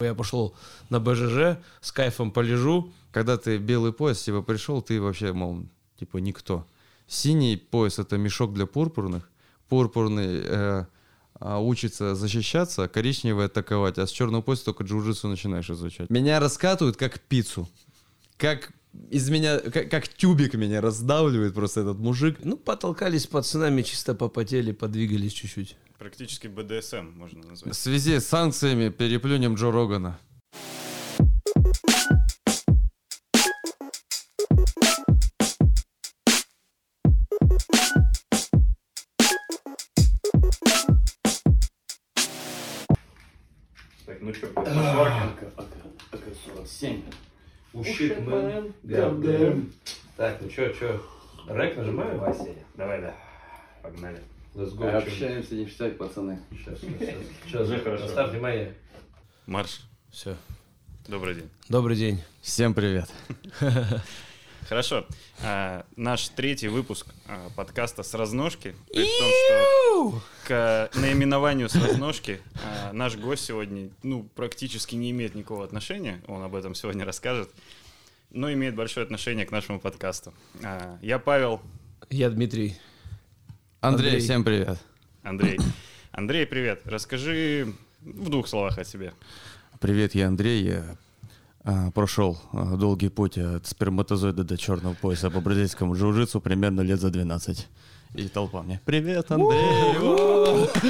Я пошел на БЖЖ, с кайфом полежу. Когда ты белый пояс, типа, пришел, ты вообще, мол, типа, никто. Синий пояс — это мешок для пурпурных. Пурпурный э, а, учится защищаться, коричневый атаковать, а с черного пояса только джиу-джитсу начинаешь изучать. Меня раскатывают как пиццу. Как из меня, как, как тюбик меня раздавливает просто этот мужик. Ну, потолкались пацанами, чисто попотели, подвигались чуть-чуть. Практически БДСМ можно В назвать. связи с санкциями переплюнем Джо Рогана. Так, ну что, АК-47. Ушитмен. Габдем. Так, ну чё, чё? Рэк нажимаю? Вася. Давай, да. Погнали. Let's go. чё? Общаемся, не читать, пацаны. Сейчас, сейчас, сейчас. Уже хорошо. Поставь внимание. Марш. Все. Добрый день. Добрый день. Всем привет. Хорошо. А, наш третий выпуск а, подкаста с разножки. При том, что к наименованию с разножки а, наш гость сегодня ну, практически не имеет никакого отношения. Он об этом сегодня расскажет. Но имеет большое отношение к нашему подкасту. А, я Павел, Я Дмитрий. Андрей, Андрей. всем привет. Андрей. Андрей, привет. Расскажи в двух словах о себе. Привет, я Андрей. Я а, прошел а, долгий путь от сперматозоида до черного пояса по бразильскому джиу-джитсу примерно лет за 12. И толпа мне. Привет, Андрей!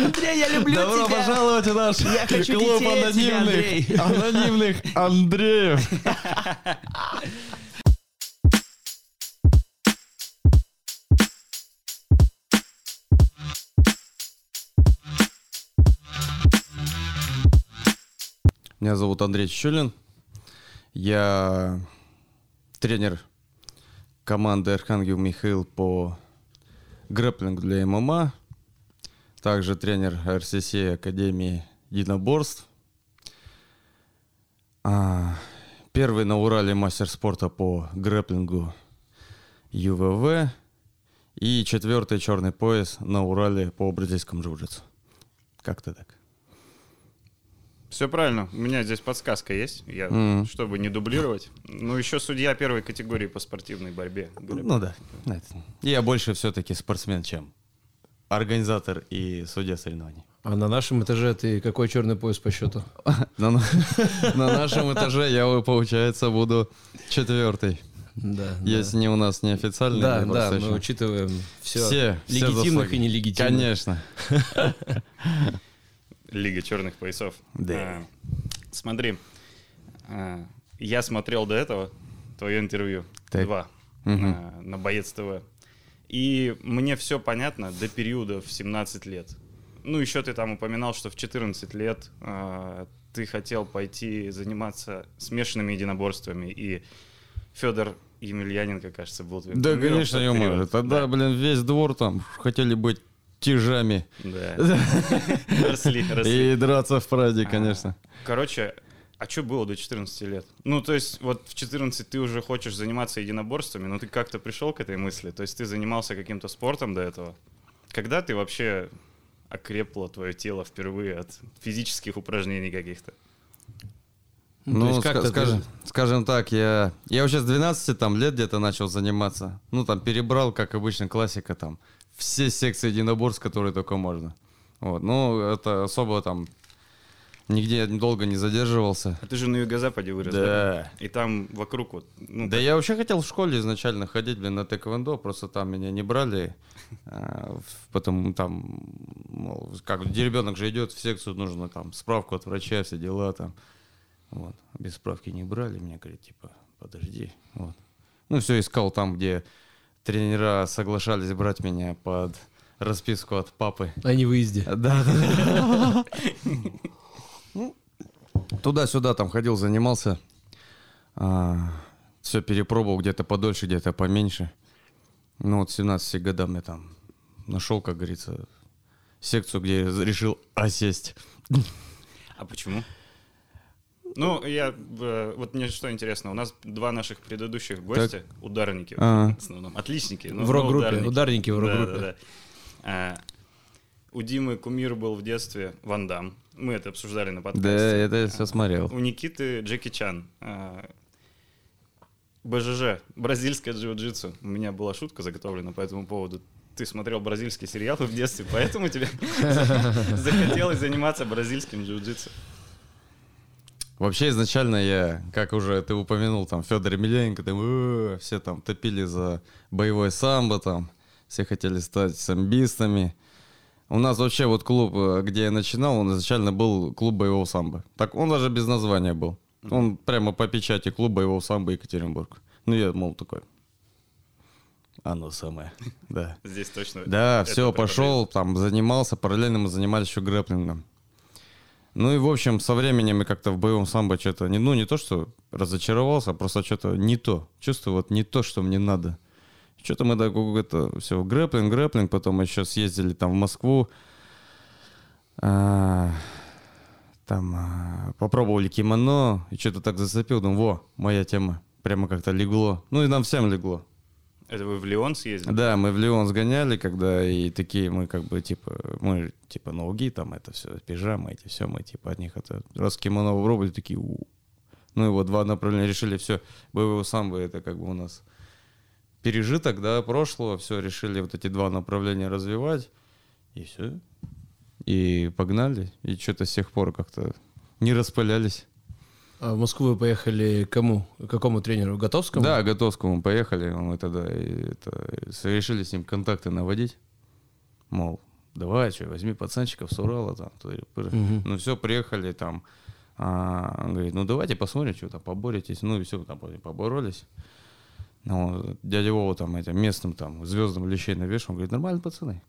Андрей, я люблю Добро пожаловать в наш хочу клуб тебя, анонимных, анонимных Андреев. Меня зовут Андрей Чечулин. Я тренер команды Архангел Михаил по грэплингу для ММА. Также тренер РСС Академии единоборств. А, первый на Урале мастер спорта по грэплингу ЮВВ. И четвертый черный пояс на Урале по бразильскому джиу-джитсу. Как-то так. Все правильно. У меня здесь подсказка есть, я, Мгм. чтобы не дублировать. Ну, еще судья первой категории по спортивной борьбе. Ну да. Я больше все-таки спортсмен, чем организатор и судья соревнований. А на нашем этаже ты какой черный пояс по счету? На, на- на нашем этаже я, получается, буду четвертый. Да. Если не у нас неофициальный. Да, да, мы еще- учитываем все, все, все легитимных заслуги. и нелегитимных. Конечно. Лига черных поясов. Да. А, смотри, а, я смотрел до этого твое интервью. Так. Два. Мгм. а, на Боец ТВ. И мне все понятно до периода в 17 лет. Ну, еще ты там упоминал, что в 14 лет а, ты хотел пойти заниматься смешанными единоборствами. И Федор Емельяненко, кажется, был твоим Да, в конечно, ё. Тогда, Да. блин, весь двор там хотели быть тяжами Да. Росли, росли. и драться в праде, А, конечно. Короче, а что было до 14 лет? Ну, то есть, вот в 14 ты уже хочешь заниматься единоборствами, но ты как-то пришел к этой мысли? То есть ты занимался каким-то спортом до этого? Когда ты вообще окрепло твое тело впервые от физических упражнений каких-то? Ну, Ну, есть ска- как-то ты- скажем, скажем так, я, я вообще с 12 там, лет где-то начал заниматься. Ну, там, перебрал, как обычно, классика, там, все секции единоборств, которые только можно. Вот, ну, это особо там нигде долго не задерживался. А ты же на юго-западе вырос, да? Да. И там вокруг вот... Ну, Да я вообще хотел в школе изначально ходить, блин, на тэквондо, просто там меня не брали, а, потому там, мол, как, ребенок же идет в секцию, нужно там справку от врача, все дела там, вот, без справки не брали, мне говорят, типа, подожди, вот. Ну, все искал там, где тренера соглашались брать меня под расписку от папы. О невыезде. Да, да. Ну, Туда-сюда там ходил, занимался. все перепробовал, где-то подольше, где-то поменьше. Ну вот 17 годам я там нашел, как говорится, секцию, где решил осесть. А почему? Ну, я... э, Вот мне что интересно, у нас два наших предыдущих гостя, ударники Ага. в основном, отличники. В рок-группе, ударники в Да, рок-группе. да, да. А, У Димы кумир был в детстве Ван Дам. Мы это обсуждали на Да, подкасте. это я все смотрел. У Никиты Джеки Чан. а, БЖЖ, бразильское джиу-джитсу. У меня была шутка заготовлена по этому поводу. Ты смотрел бразильские сериалы в детстве, поэтому тебе захотелось заниматься бразильским джиу-джитсу. Вообще изначально я, как уже ты упомянул, там Федор Емельяненко, там «Э, все там топили за боевое самбо, там все хотели стать самбистами. У нас вообще вот клуб, э, где я начинал, он изначально был клуб боевого самбо. Так он даже без названия был. Он прямо по печати клуб боевого самбо Екатеринбург. Ну я, мол, такой. Оно самое, да. Здесь точно. Да, все, пошел, там занимался, параллельно мы занимались еще грэплингом. Ну и, в общем, со временем я как-то в боевом самбо что-то, не, ну не то, что разочаровался, а просто что-то не то. Чувствую, вот не то, что мне надо. Что-то мы так это все, грэплинг, грэплинг, потом еще съездили там в Москву. А, там а, попробовали кимоно, и что-то так зацепил, думаю, во, моя тема. Прямо как-то легло. Ну и нам всем легло. Это вы в Лион съездили? Да, мы в Лион сгоняли, когда и такие мы как бы типа, мы типа ноги, там это все, пижамы эти, все, мы типа от них это, раз кимоно попробовали, такие, у Ну вот два направления решили, все, боевого самбо это как бы у нас пережиток, да, прошлого, все, решили вот эти два направления развивать, и все. И погнали, и что-то с тех пор как-то не распылялись. А в Москву вы поехали к кому? К какому тренеру? Готовскому? Да, Готовскому поехали, мы тогда и это, решили с ним контакты наводить. Мол, давай, что, возьми пацанчиков с Урала там. Мгм. Ну все, приехали там. А, он говорит, ну давайте посмотрим, что там, поборетесь. Ну и все, там поборолись. Ну, дядя Вова там этим местным там звездам лещей навешал. Он говорит, нормально, пацаны.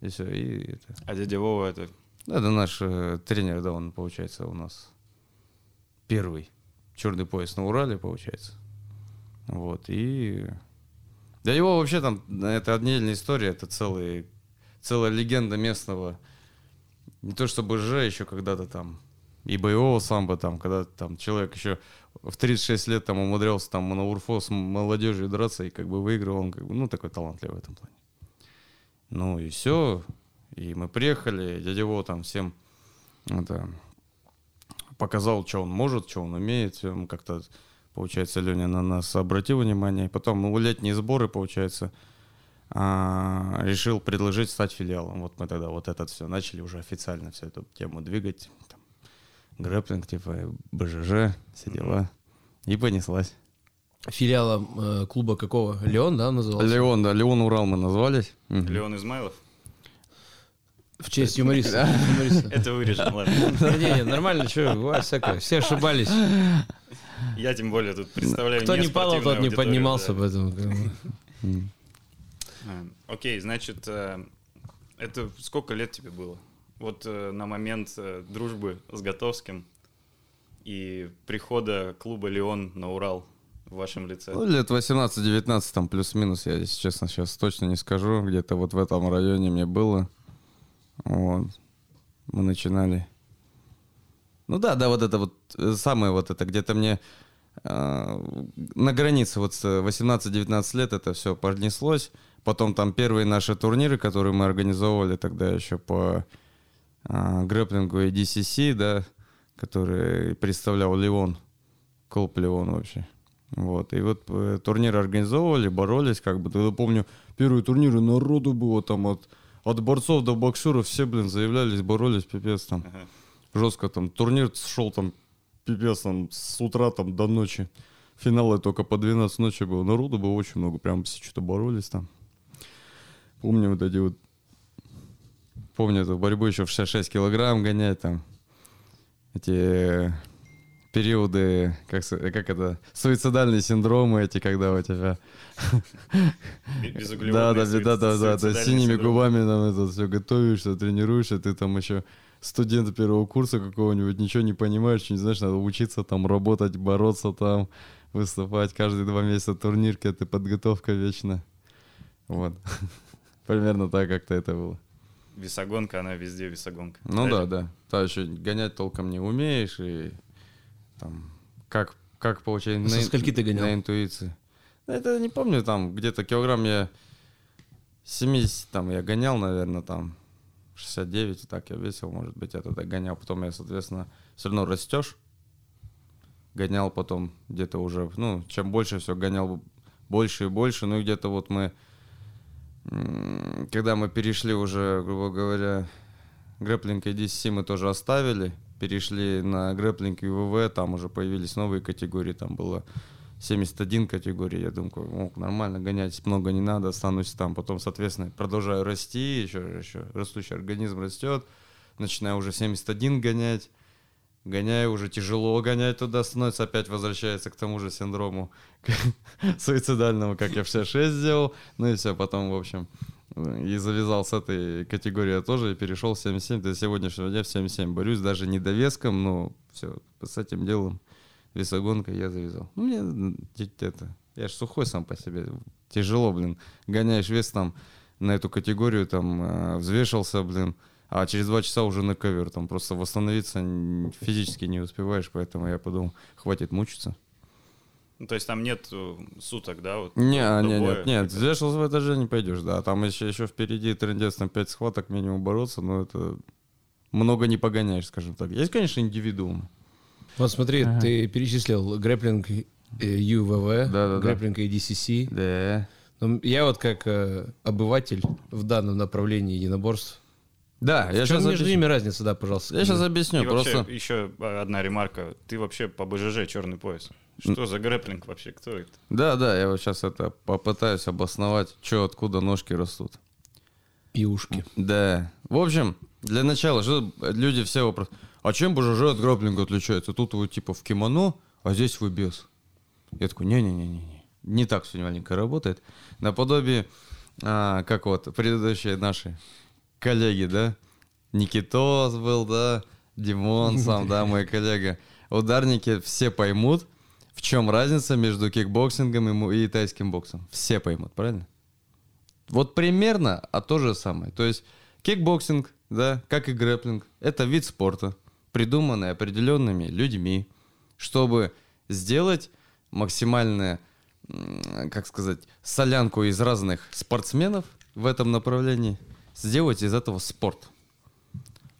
И все, и это. А дядя Вова это... Да, Это наш э, тренер, да, он, получается, у нас первый черный пояс на Урале, получается. Вот, и... Да его вообще там, это отдельная история, это целый, целая легенда местного, не то чтобы ЖЖ еще когда-то там, и боевого самбо там, когда там человек еще в 36 лет там умудрялся там на УРФО с молодежью драться и как бы выиграл, он как бы, ну, такой талантливый в этом плане. Ну и все, и мы приехали, дядя Вова там всем это, показал, что он может, что он умеет. Мы как-то, получается, Леня на нас обратил внимание. Потом, ну, летние сборы, получается, а, решил предложить стать филиалом. Вот мы тогда вот этот все начали уже официально всю эту тему двигать. Там, грэплинг, типа, БЖЖ, все дела. И понеслась. Филиала э, клуба какого? Леон, да, назывался? Леон, да, Леон Урал мы назвались. Леон Измайлов? В честь юмориста. юмориста. Это вырежем, ладно. Не-не, нормально, что, бывает всякое. Все ошибались. Я тем более тут представляю Кто не падал, тот не поднимался, поэтому... А, Окей, значит, э, это сколько лет тебе было? Вот э, на момент э, дружбы с Готовским и прихода клуба «Леон» на Урал в вашем лице. Ну, лет 18-19, там плюс-минус, я, если честно, сейчас точно не скажу. Где-то вот в этом районе мне было. Вот. Мы начинали. Ну да, да, вот это вот э, самое вот это, где-то мне э, на границе вот с 18-19 лет это все поднеслось. Потом там первые наши турниры, которые мы организовывали тогда еще по э, грэплингу и DCC, да, который представлял Леон, клуб Леон вообще. Вот, и вот э, турниры организовывали, боролись, как бы, тогда помню, первые турниры народу было там от, от борцов до боксеров, все, блин, заявлялись, боролись, пипец там. Ага. Жестко там, турнир шел там, пипец там, с утра там до ночи. Финалы только по 12 ночи было. Народу было очень много, прям все что-то боролись там. Помню вот эти вот, помню эту борьбу еще в 66 килограмм гонять там. Эти периоды, как, как это, суицидальные синдромы эти, когда у тебя... Да, да, да, да, да, да, синими губами там это все готовишься, тренируешься, ты там еще студент первого курса какого-нибудь, ничего не понимаешь, не знаешь, надо учиться там, работать, бороться там, выступать каждые два месяца турнирки, это подготовка вечно. Вот. Примерно так как-то это было. Весогонка, она везде весогонка. Ну да, Правильно? да. Та еще гонять толком не умеешь, и там как, как получать Со на, скольки ты гонял? на интуиции. Да Это не помню, там где-то килограмм я 70, там я гонял, наверное, там 69, так я весил, может быть, это так гонял. Потом я, соответственно, все равно растешь. Гонял потом где-то уже, ну, чем больше все гонял больше и больше. Ну, и где-то вот мы, когда мы перешли уже, грубо говоря, грэплинг и DCC мы тоже оставили, перешли на грэплинг и ВВ, там уже появились новые категории, там было 71 категории, я думаю, о, нормально, гонять много не надо, останусь там, потом, соответственно, продолжаю расти, еще, еще растущий организм растет, начинаю уже 71 гонять, гоняю уже тяжело гонять туда, становится, опять возвращается к тому же синдрому суицидального, как я в 66 сделал, ну и все, потом, в общем, и завязал с этой категории я тоже и перешел в 77. До сегодняшнего дня в 77 борюсь, даже не довеском, но все, с этим делом весогонкой я завязал. Ну, мне это, я же сухой сам по себе, тяжело, блин, гоняешь вес там на эту категорию, там, э, взвешивался, блин, а через два часа уже на ковер, там просто восстановиться физически не успеваешь, поэтому я подумал, хватит мучиться. Ну, то есть там нет э, суток, да? Вот, Не, до не, нет, нет, взвешивался в этаже не пойдешь, да. Там еще, еще впереди трендец на 5 схваток минимум бороться, но это много не погоняешь, скажем так. Есть, конечно, индивидуумы. Вот смотри, ты перечислил грэплинг э, UVV, Да-да-да. грэплинг ADCC. Да. Но я вот как э, обыватель в данном направлении единоборств. Да, я В чем сейчас между объясню. ними разница, да, пожалуйста? Я сейчас объясню, И вообще, просто... еще одна ремарка. Ты вообще по БЖЖ черный пояс. Что за грэплинг вообще? Кто это? Да, да, я вот сейчас это попытаюсь обосновать, что откуда ножки растут. И ушки. Да. В общем, для начала, что люди все вопрос. А чем БЖЖ от граплинга отличается? Тут вы типа в кимоно, а здесь вы без. Я такой, не-не-не-не. Не так все маленько работает. Наподобие, а, как вот предыдущие наши коллеги, да? Никитос был, да? Димон сам, да, мой коллега. Ударники все поймут, в чем разница между кикбоксингом и, и тайским боксом. Все поймут, правильно? Вот примерно, а то же самое. То есть кикбоксинг, да, как и грэплинг, это вид спорта, придуманный определенными людьми, чтобы сделать максимальное, как сказать, солянку из разных спортсменов в этом направлении, сделать из этого спорт.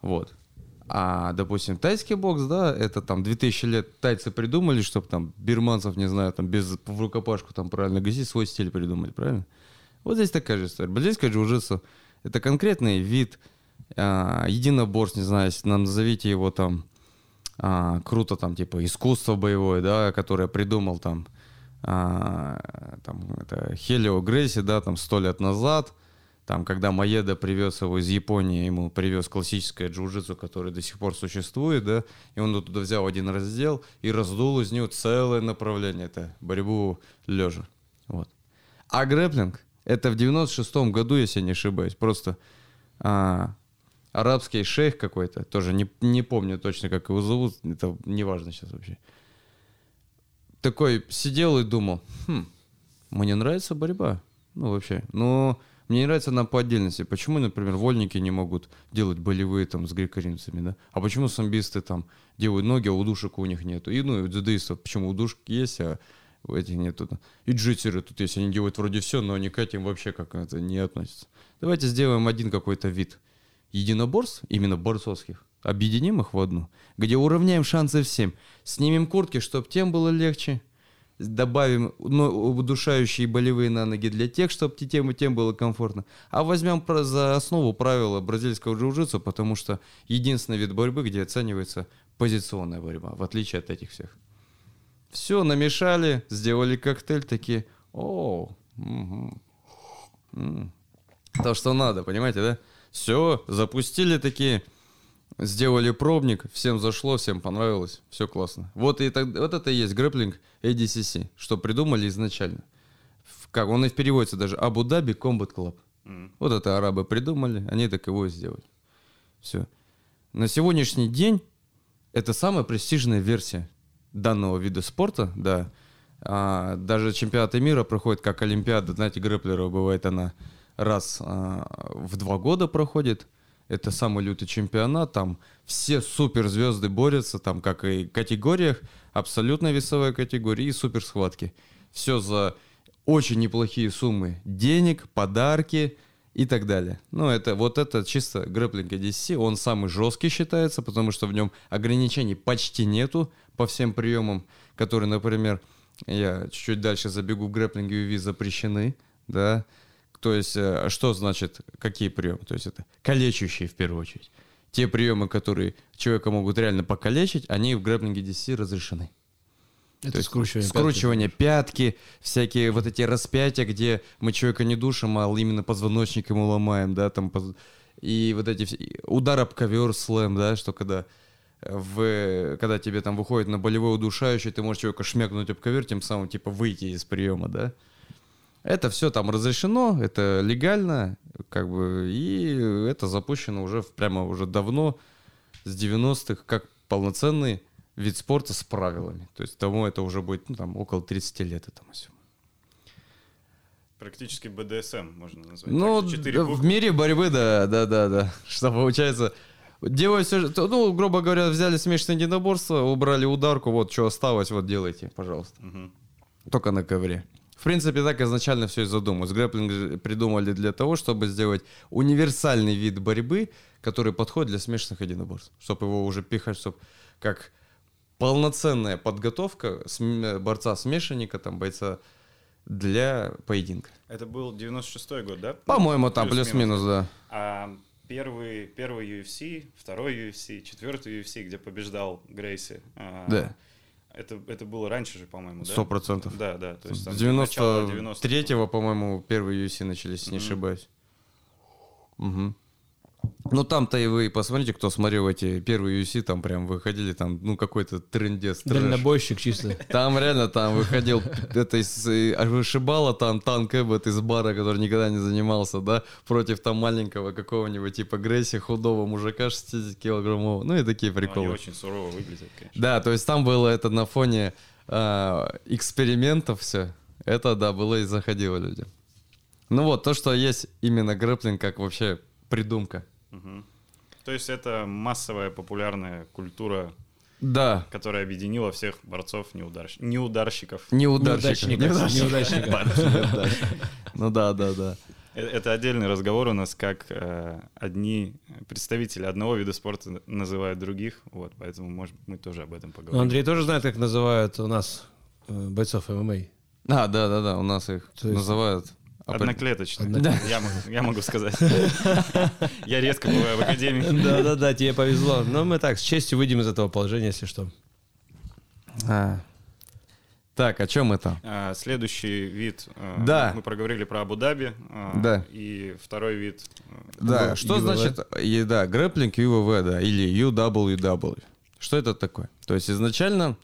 Вот. А, допустим, тайский бокс, да, это там 2000 лет тайцы придумали, чтобы там бирманцев, не знаю, там без в рукопашку там правильно гасить, свой стиль придумали, правильно? Вот здесь такая же история. Бразильское джиу-джитсу — это конкретный вид а, единоборств, не знаю, если нам назовите его там а, круто, там, типа, искусство боевое, да, которое придумал там, а, там это Хелио Грейси, да, там, сто лет назад, там, когда Маеда привез его из Японии, ему привез классическое джиу-джитсу, которое до сих пор существует, да, и он туда взял один раздел и раздул из него целое направление, это борьбу лежа, вот. А грэплинг, это в 96-м году, если не ошибаюсь, просто а, арабский шейх какой-то, тоже не, не помню точно, как его зовут, это не важно сейчас вообще. Такой сидел и думал, хм, мне нравится борьба, ну вообще, но мне не нравится она по отдельности. Почему, например, вольники не могут делать болевые там с греко-римцами, да? А почему самбисты там делают ноги, а удушек у них нету? И, ну, и дзюдоистов, почему удушки есть, а у этих нету? И джитеры тут есть, они делают вроде все, но они к этим вообще как это не относятся. Давайте сделаем один какой-то вид единоборств, именно борцовских, объединим их в одну, где уравняем шансы всем, снимем куртки, чтобы тем было легче, добавим ну, удушающие болевые на ноги для тех, чтобы тем и тем было комфортно. А возьмем про- за основу правила бразильского джиу-джитсу, потому что единственный вид борьбы, где оценивается позиционная борьба, в отличие от этих всех. Все, намешали, сделали коктейль, такие, о, мгм, м». то, что надо, понимаете, да? Все, запустили такие, сделали пробник, всем зашло, всем понравилось, все классно. Вот, и так, вот это и есть грэплинг ADCC, что придумали изначально. В- Как он и переводится даже Абу-Даби Club. Мгм. Вот это арабы придумали, они так его и сделали. Все. На сегодняшний день это самая престижная версия данного вида спорта, да. А, даже чемпионаты мира проходят как Олимпиада. Знаете, грэплеров бывает она раз а, в два года проходит. Это самый лютый чемпионат, там все суперзвезды борются, там как и в категориях, абсолютно весовая категория и суперсхватки. Все за очень неплохие суммы денег, подарки и так далее. Ну, это вот это чисто грэплинг ADC, он самый жесткий считается, потому что в нем ограничений почти нету по всем приемам, которые, например, я чуть-чуть дальше забегу, в грэплинге UV запрещены, да, то есть э, что значит, какие приемы? То есть это калечащие в первую очередь. Те приемы, которые человека могут реально покалечить, они в грэплинге DC разрешены. Это То есть скручивание. скручивание пятки, всякие вот эти распятия, где мы человека не душим, а именно позвоночник ему ломаем, да, там, и вот эти все- удар об ковер слэм, да, что когда в, когда тебе там выходит на болевой удушающий, ты можешь человека шмякнуть об ковер, тем самым, типа, выйти из приема, да. Это все там разрешено, это легально, как бы, и это запущено уже прямо уже давно, с 90-х, как полноценный вид спорта с правилами. То есть тому это уже будет, ну, там, около 30 лет этому всему. Практически БДСМ можно назвать. Ну, да, в мире борьбы, да, да, да, да. Что получается, делают все, же- ну, грубо говоря, взяли смешанное единоборство, убрали ударку, вот что осталось, вот делайте, пожалуйста. Мгм. Только на ковре. В принципе, так изначально все и задумалось. Грэпплинг же придумали для того, чтобы сделать универсальный вид борьбы, который подходит для смешанных единоборств. Чтобы его уже пихать, чтобы как полноценная подготовка см- борца-смешанника, там, бойца для поединка. Это был 96-й год, да? По-моему, там Плюс-минус. да. А первый, первый UFC, второй UFC, четвертый UFC, где побеждал Грейси. а, Да. Это, это было раньше же, по-моему, да? Сто процентов. Да, да. То есть, С там 90-х. 93-го, по-моему, первые UFC начались, не Мгм. ошибаюсь. Мгм. Ну там-то и вы посмотрите, кто смотрел эти первые UFC, там прям выходили, там, ну какой-то трендец, трэш. Дальнобойщик чисто. Там реально там выходил это из э, вышибала там танк Эббот из бара, который никогда не занимался, да, против там маленького какого-нибудь типа Грейси, худого мужика 60 килограммового. Ну и такие Они приколы. очень сурово выглядят, конечно. Да, то есть там было это на фоне а, экспериментов все. Это, да, было и заходило людям. Ну вот, то, что есть именно грэплинг как вообще придумка. Мгм. То есть это массовая популярная культура, Да, которая объединила всех борцов неударщ... неударщиков. неудачников. Неудачников. Неудачников. Ну да, да, да. Э- Это отдельный разговор у нас, как э, одни представители одного вида спорта называют других, вот, поэтому, может, мы тоже об этом Ну, поговорим. Андрей тоже знает, как называют у нас э, бойцов ММА. А, да, да, да, у нас их То есть- называют... Одноклеточно, Одно- я, могу, я могу сказать. Я редко бываю в академии. Да-да-да, тебе повезло. Но мы так, с честью выйдем из этого положения, если что. А. Так, о чем это? А, Следующий вид, э, Да. мы проговорили про Абу-Даби, Да. и второй вид, Да, что значит, и, да, грэплинг UVV, да, или UWW. Что это такое? То есть изначально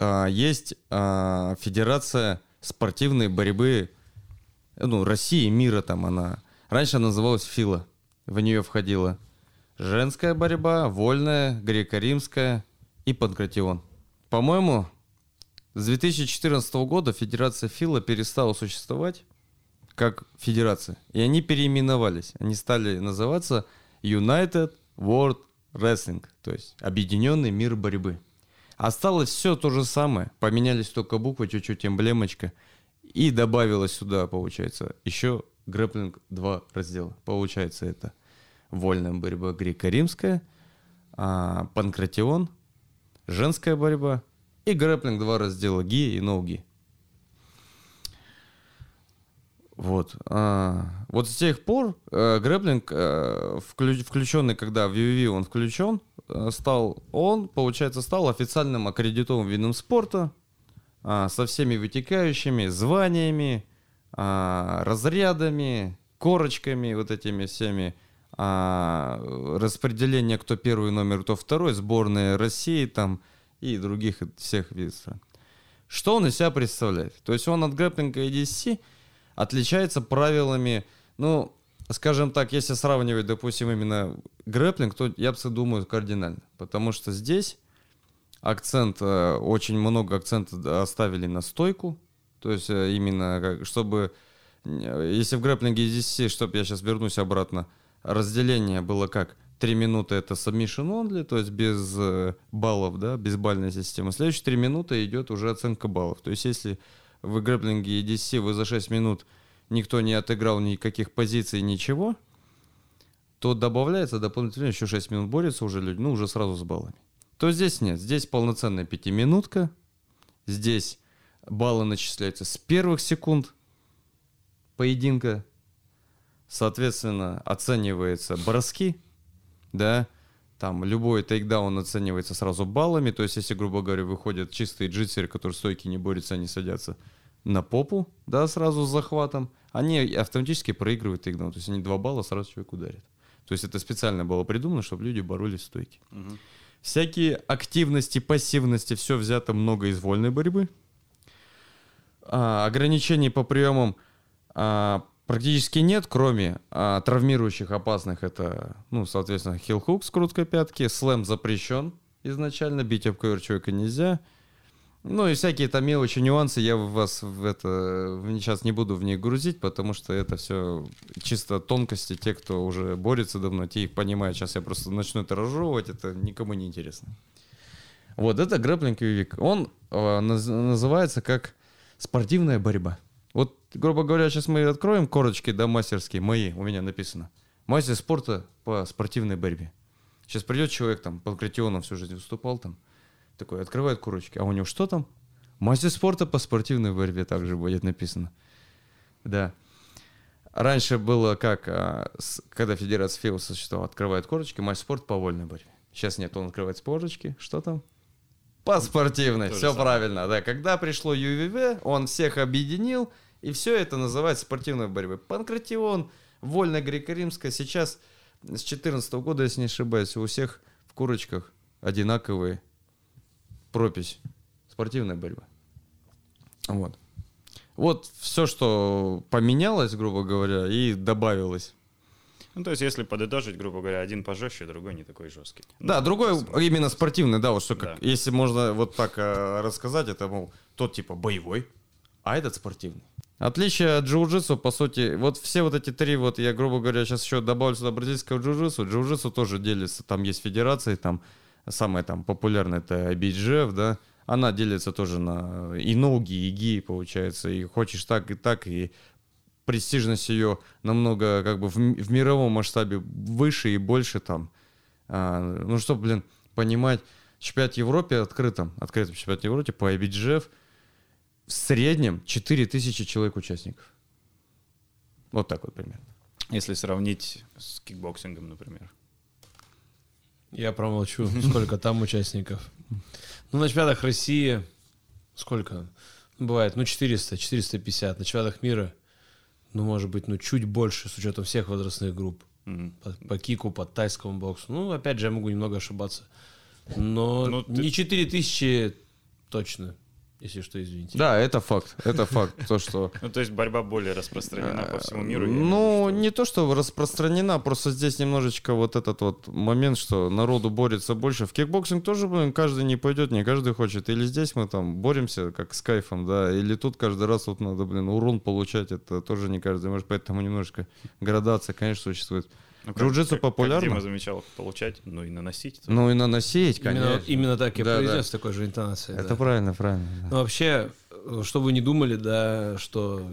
а, есть а, Федерация спортивной борьбы, ну, России, мира там она. Раньше она называлась ФИЛА. В нее входила женская борьба, вольная, греко-римская и панкратион. По-моему, с 2014 года Федерация ФИЛА перестала существовать как федерация. И они переименовались. Они стали называться United World Wrestling, то есть Объединенный мир борьбы. Осталось все то же самое. Поменялись только буквы, чуть-чуть эмблемочка. И добавилось сюда, получается, еще грэплинг два раздела. Получается, это вольная борьба греко-римская, а, панкратион, женская борьба и грэплинг два раздела ги и ноуги. Вот. А, вот с тех пор э, грэплинг, э, вклю- включенный, когда в UV он включен, э, стал, он, получается, стал официальным аккредитованным видом спорта со всеми вытекающими званиями, а, разрядами, корочками, вот этими всеми, а, распределение, кто первый номер, кто второй, сборная России там и других всех видов. Что он из себя представляет? То есть он от грэплинга ADC отличается правилами, ну, скажем так, если сравнивать, допустим, именно грэплинг, то я бы думаю кардинально. Потому что здесь акцент, э, очень много акцента оставили на стойку. То есть э, именно, как- чтобы, э, если в грэплинге здесь, чтобы я сейчас вернусь обратно, разделение было как? Три минуты это submission only, то есть без баллов, да, без бальной системы. Следующие три минуты идет уже оценка баллов. То есть если в грэплинге EDC вы за 6 минут никто не отыграл никаких позиций, ничего, то добавляется дополнительно еще 6 минут борются уже люди, ну, уже сразу с баллами. То здесь нет, здесь полноценная пятиминутка, здесь баллы начисляются с первых секунд поединка, соответственно, оцениваются броски, да, там любой тейкдаун оценивается сразу баллами, то есть если, грубо говоря, выходят чистые джитсеры, которые стойки не борются, они садятся на попу, да, сразу с захватом, они автоматически проигрывают тейкдаун, то есть они два балла сразу человек ударят. То есть это специально было придумано, чтобы люди боролись в стойке. Всякие активности, пассивности, все взято много из вольной борьбы. А, ограничений по приемам а, практически нет, кроме а, травмирующих опасных. Это, ну, соответственно, хилл-хук с круткой пятки. Слэм запрещен изначально, бить об ковер человека нельзя. Ну и всякие там мелочи, нюансы, я вас в это сейчас не буду в них грузить, потому что это все чисто тонкости. Те, кто уже борется давно, те их понимают. Сейчас я просто начну это разжевывать, это никому не интересно. Вот это грэплинг ювик. Он э, наз- называется как спортивная борьба. Вот, грубо говоря, сейчас мы откроем корочки, да, мастерские, мои, у меня написано. Мастер спорта по спортивной борьбе. Сейчас придет человек, там, Панкратионов всю жизнь выступал там, такой, открывает курочки, а у него что там? Мастер спорта по спортивной борьбе также будет написано. Да. Раньше было как, а, когда Федерация ФИО существовала, открывает корочки, мастер спорт по вольной борьбе. Сейчас нет, он открывает корочки, что там? По спортивной, То все правильно, да. Когда пришло ЮВВ, он всех объединил, и все это называется спортивной борьбой. Панкратион, вольная греко-римская, сейчас с 2014 года, если не ошибаюсь, у всех в курочках одинаковые пропись. Спортивная борьба. Вот. Вот все, что поменялось, грубо говоря, и добавилось. Ну, то есть, если подытожить, грубо говоря, один пожестче, другой не такой жесткий. Да, Ну, другой смысл. именно спортивный, да, вот что как, Да. если можно вот так э, рассказать, это, мол, тот типа боевой, а этот спортивный. Отличие от джиу-джитсу, по сути, вот все вот эти три, вот я, грубо говоря, сейчас еще добавлю сюда бразильского джиу-джитсу. Джиу-джитсу тоже делится, там есть федерации, там самая там популярная это IBJJF, да, она делится тоже на и no-gi, и gi, получается, и хочешь так, и так, и престижность ее намного как бы в, в мировом масштабе выше и больше там. А, ну, чтобы, блин, понимать, чемпионат Европе открытом, открытом чемпионате Европе по IBJJF в среднем 4000 человек участников. Вот так вот примерно. Если сравнить с кикбоксингом, например. Я промолчу, сколько там участников. Ну, на чемпионатах России сколько? Ну, Бывает, ну, 400, 450. На чемпионатах мира, ну, может быть, ну, чуть больше, с учетом всех возрастных групп. Мгм. По, по кику, по тайскому боксу. Ну, опять же, я могу немного ошибаться. Но Ну, ты- не 4000 точно, если что, извините. Да, это факт. Это факт. То, что Ну, то есть борьба более распространена по всему миру. имею в Ну, не то, что распространена, просто здесь немножечко вот этот вот момент, что народу борется больше. В кикбоксинг тоже, блин, каждый не пойдет, не каждый хочет. Или здесь мы там боремся, как с кайфом, да, или тут каждый раз вот надо, блин, урон получать, это тоже не каждый может, поэтому немножко градация, конечно, существует. Ну, Джиу-джитсу популярно? Как Дима замечал, получать, ну и наносить. Ну и наносить, конечно. Именно, именно так я Да, да. произнес, с такой же интонацией. Это да. правильно, правильно. да. Ну, вообще, э, чтобы вы не думали, да, что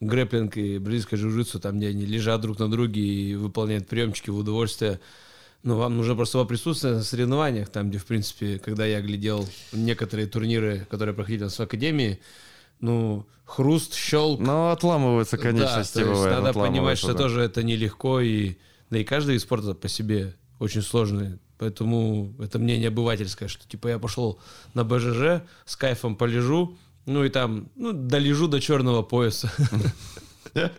грэплинг и бразильское джиу-джитсу, там, где они лежат друг на друге и выполняют приемчики в удовольствие, ну, вам нужно просто присутствовать на соревнованиях, там, где, в принципе, когда я глядел некоторые турниры, которые проходили у нас в академии, ну, хруст, щелк. Ну, отламываются Да, конечности, то есть бывает. надо понимать, что да. тоже это нелегко, и, да и каждый вид спорта по себе очень сложный. Поэтому это мнение обывательское, что типа я пошел на БЖЖ, с кайфом полежу, ну и там, ну, долежу до черного пояса.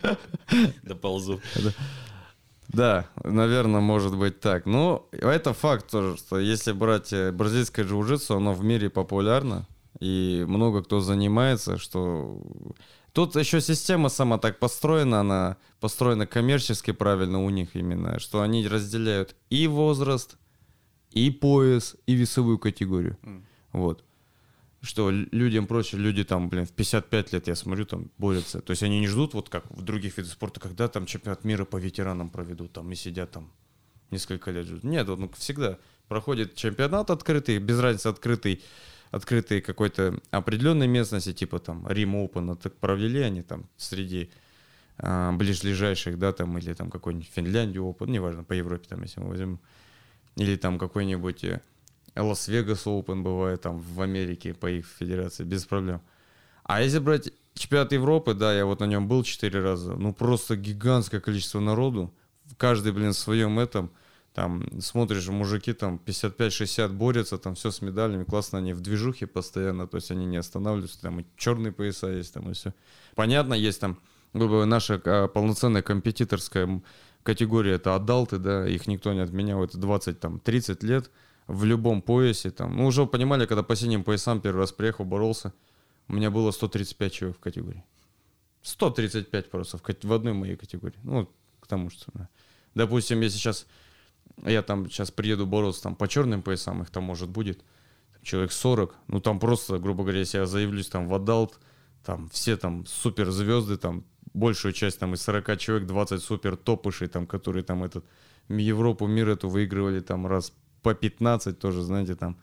Доползу. Да, наверное, может быть так. Ну, это факт тоже, что если брать э, бразильское джиу-джитсу, оно в мире популярно, и много кто занимается, что... Тут еще система сама так построена, она построена коммерчески правильно у них именно, что они разделяют и возраст, и пояс, и весовую категорию. М. Вот. Что людям проще, люди там, блин, в 55 лет, я смотрю, там борются. То есть они не ждут, вот как в других видах спорта, когда там чемпионат мира по ветеранам проведут, там и сидят там несколько лет ждут. Нет, вот, ну, всегда проходит чемпионат открытый, без разницы открытый открытые какой-то определенной местности, типа там Рим Open, так провели они там среди а, ближайших, да, там, или там какой-нибудь Финляндию Open, неважно, по Европе там, если мы возьмем, или там какой-нибудь э, Лас-Вегас Open бывает там в Америке по их федерации, без проблем. А если брать чемпионат Европы, да, я вот на нем был четыре раза, ну просто гигантское количество народу, каждый, блин, в своем этом, там, смотришь, мужики там 55-60 борются, там все с медалями, классно, они в движухе постоянно, то есть они не останавливаются, там и черные пояса есть, там и все. Понятно, есть там, грубо наша а, полноценная компетиторская категория, это adult'ы, да, их никто не отменял, это 20, там, 30 лет, в любом поясе, там, ну, уже понимали, когда по синим поясам первый раз приехал, боролся, у меня было 135 человек в категории. 135 просто в, в одной моей категории. Ну, к тому, что. Допустим, если сейчас я там сейчас приеду бороться там по черным поясам, их там может будет человек 40, ну там просто, грубо говоря, если я заявлюсь там в adult, там все там супер звезды, там большую часть там из 40 человек 20 супер топышей, там, которые там этот Европу, мир эту выигрывали там раз по 15 тоже, знаете, там.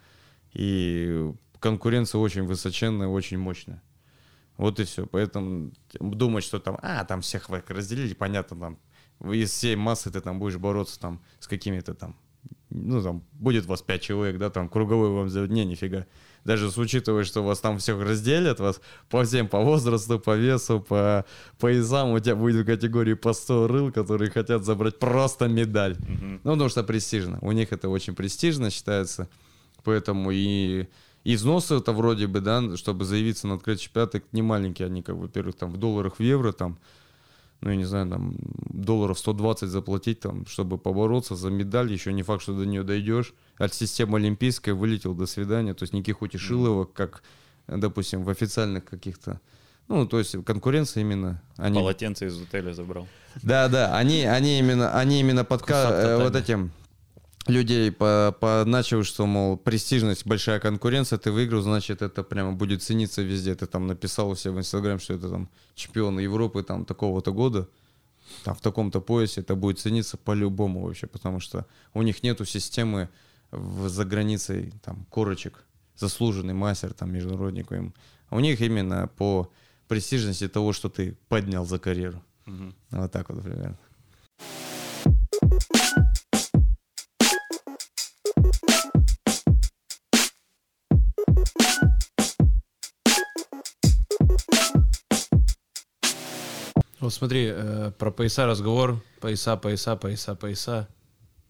И конкуренция очень высоченная, очень мощная. Вот и все. Поэтому думать, что там, а, там всех разделили, понятно, там из всей массы ты там будешь бороться там с какими-то там, ну там, будет вас пять человек, да, там круговой вам сделать, не, нифига. Даже с учитывая, что вас там всех разделят, вас по всем, по возрасту, по весу, по поясам, у тебя будет в категории по 100 рыл, которые хотят забрать просто медаль. Mm-hmm. Ну, потому что престижно. У них это очень престижно считается. Поэтому и износы это вроде бы, да, чтобы заявиться на открытый чемпионат, не маленькие они, как, во-первых, там в долларах, в евро, там, ну, я не знаю, там, долларов 120 заплатить, там, чтобы побороться за медаль, еще не факт, что до нее дойдешь. От системы олимпийской вылетел, до свидания, то есть никаких утешиловок, как, допустим, в официальных каких-то, ну, то есть конкуренция именно. Они... Полотенце из отеля забрал. Да, да, они, они именно, они именно подка... Э, вот этим людей по, поначал, что, мол, престижность, большая конкуренция, ты выиграл, значит, это прямо будет цениться везде. Ты там написал у себя в Инстаграм, что это там чемпион Европы там такого-то года, там в таком-то поясе, это будет цениться по-любому вообще, потому что у них нету системы в, за границей там корочек, заслуженный мастер, там, международник им. У них именно по престижности того, что ты поднял за карьеру. Угу. Вот так вот примерно. Вот смотри, э, про пояса разговор. Пояса, пояса, пояса, пояса.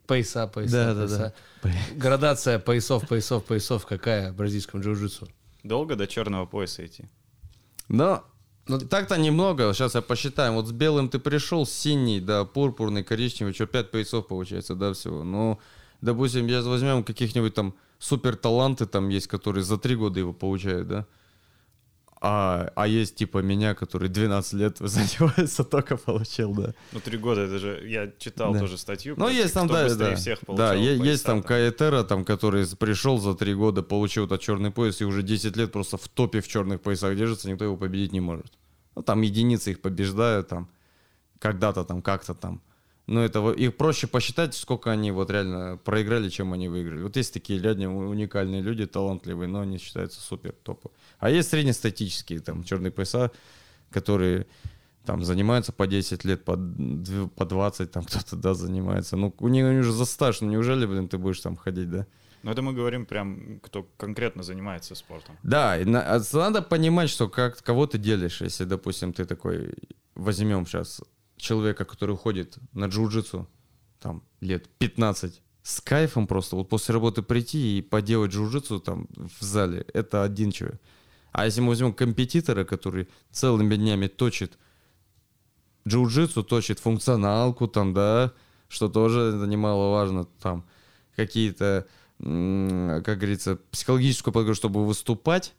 Пояса, пояса, да, пояса. Да, да. Градация поясов, поясов, поясов какая в бразильском джиу-джитсу? Долго до черного пояса идти? Но ну, так-то немного. Сейчас я посчитаю. Вот с белым ты пришел, синий, да, пурпурный, коричневый, что, пять поясов получается, да, всего. Ну, допустим, я возьмем каких-нибудь там супер таланты там есть, которые за три года его получают, да. А, а есть типа меня, который 12 лет занимается, только получил, да. Ну, три года, это же, я читал да. тоже статью. Ну, есть там, да, да. Всех да, есть, есть там Каэтера, там, который пришел за три года, получил этот черный пояс и уже 10 лет просто в топе в черных поясах держится, никто его победить не может. Ну, там единицы их побеждают, там, когда-то там, как-то там. Ну, это их проще посчитать, сколько они вот реально проиграли, чем они выиграли. Вот есть такие реально уникальные люди, талантливые, но они считаются супер топы. А есть среднестатические, там, черные пояса, которые там занимаются по 10 лет, по, по 20, там кто-то, да, занимается. Ну, у них уже за стаж, ну, неужели, блин, ты будешь там ходить, да? Ну, это мы говорим прям, кто конкретно занимается спортом. Да, а надо понимать, что как, кого ты делишь, если, допустим, ты такой, возьмем сейчас человека, который ходит на джиу-джитсу, там, лет 15, с кайфом просто, вот после работы прийти и поделать джиу-джитсу там в зале, это один человек. А если мы возьмем компетитора, который целыми днями точит джиу-джитсу, точит функционалку там, да, что тоже это немаловажно, там, какие-то, как говорится, психологическую подготовку, чтобы выступать,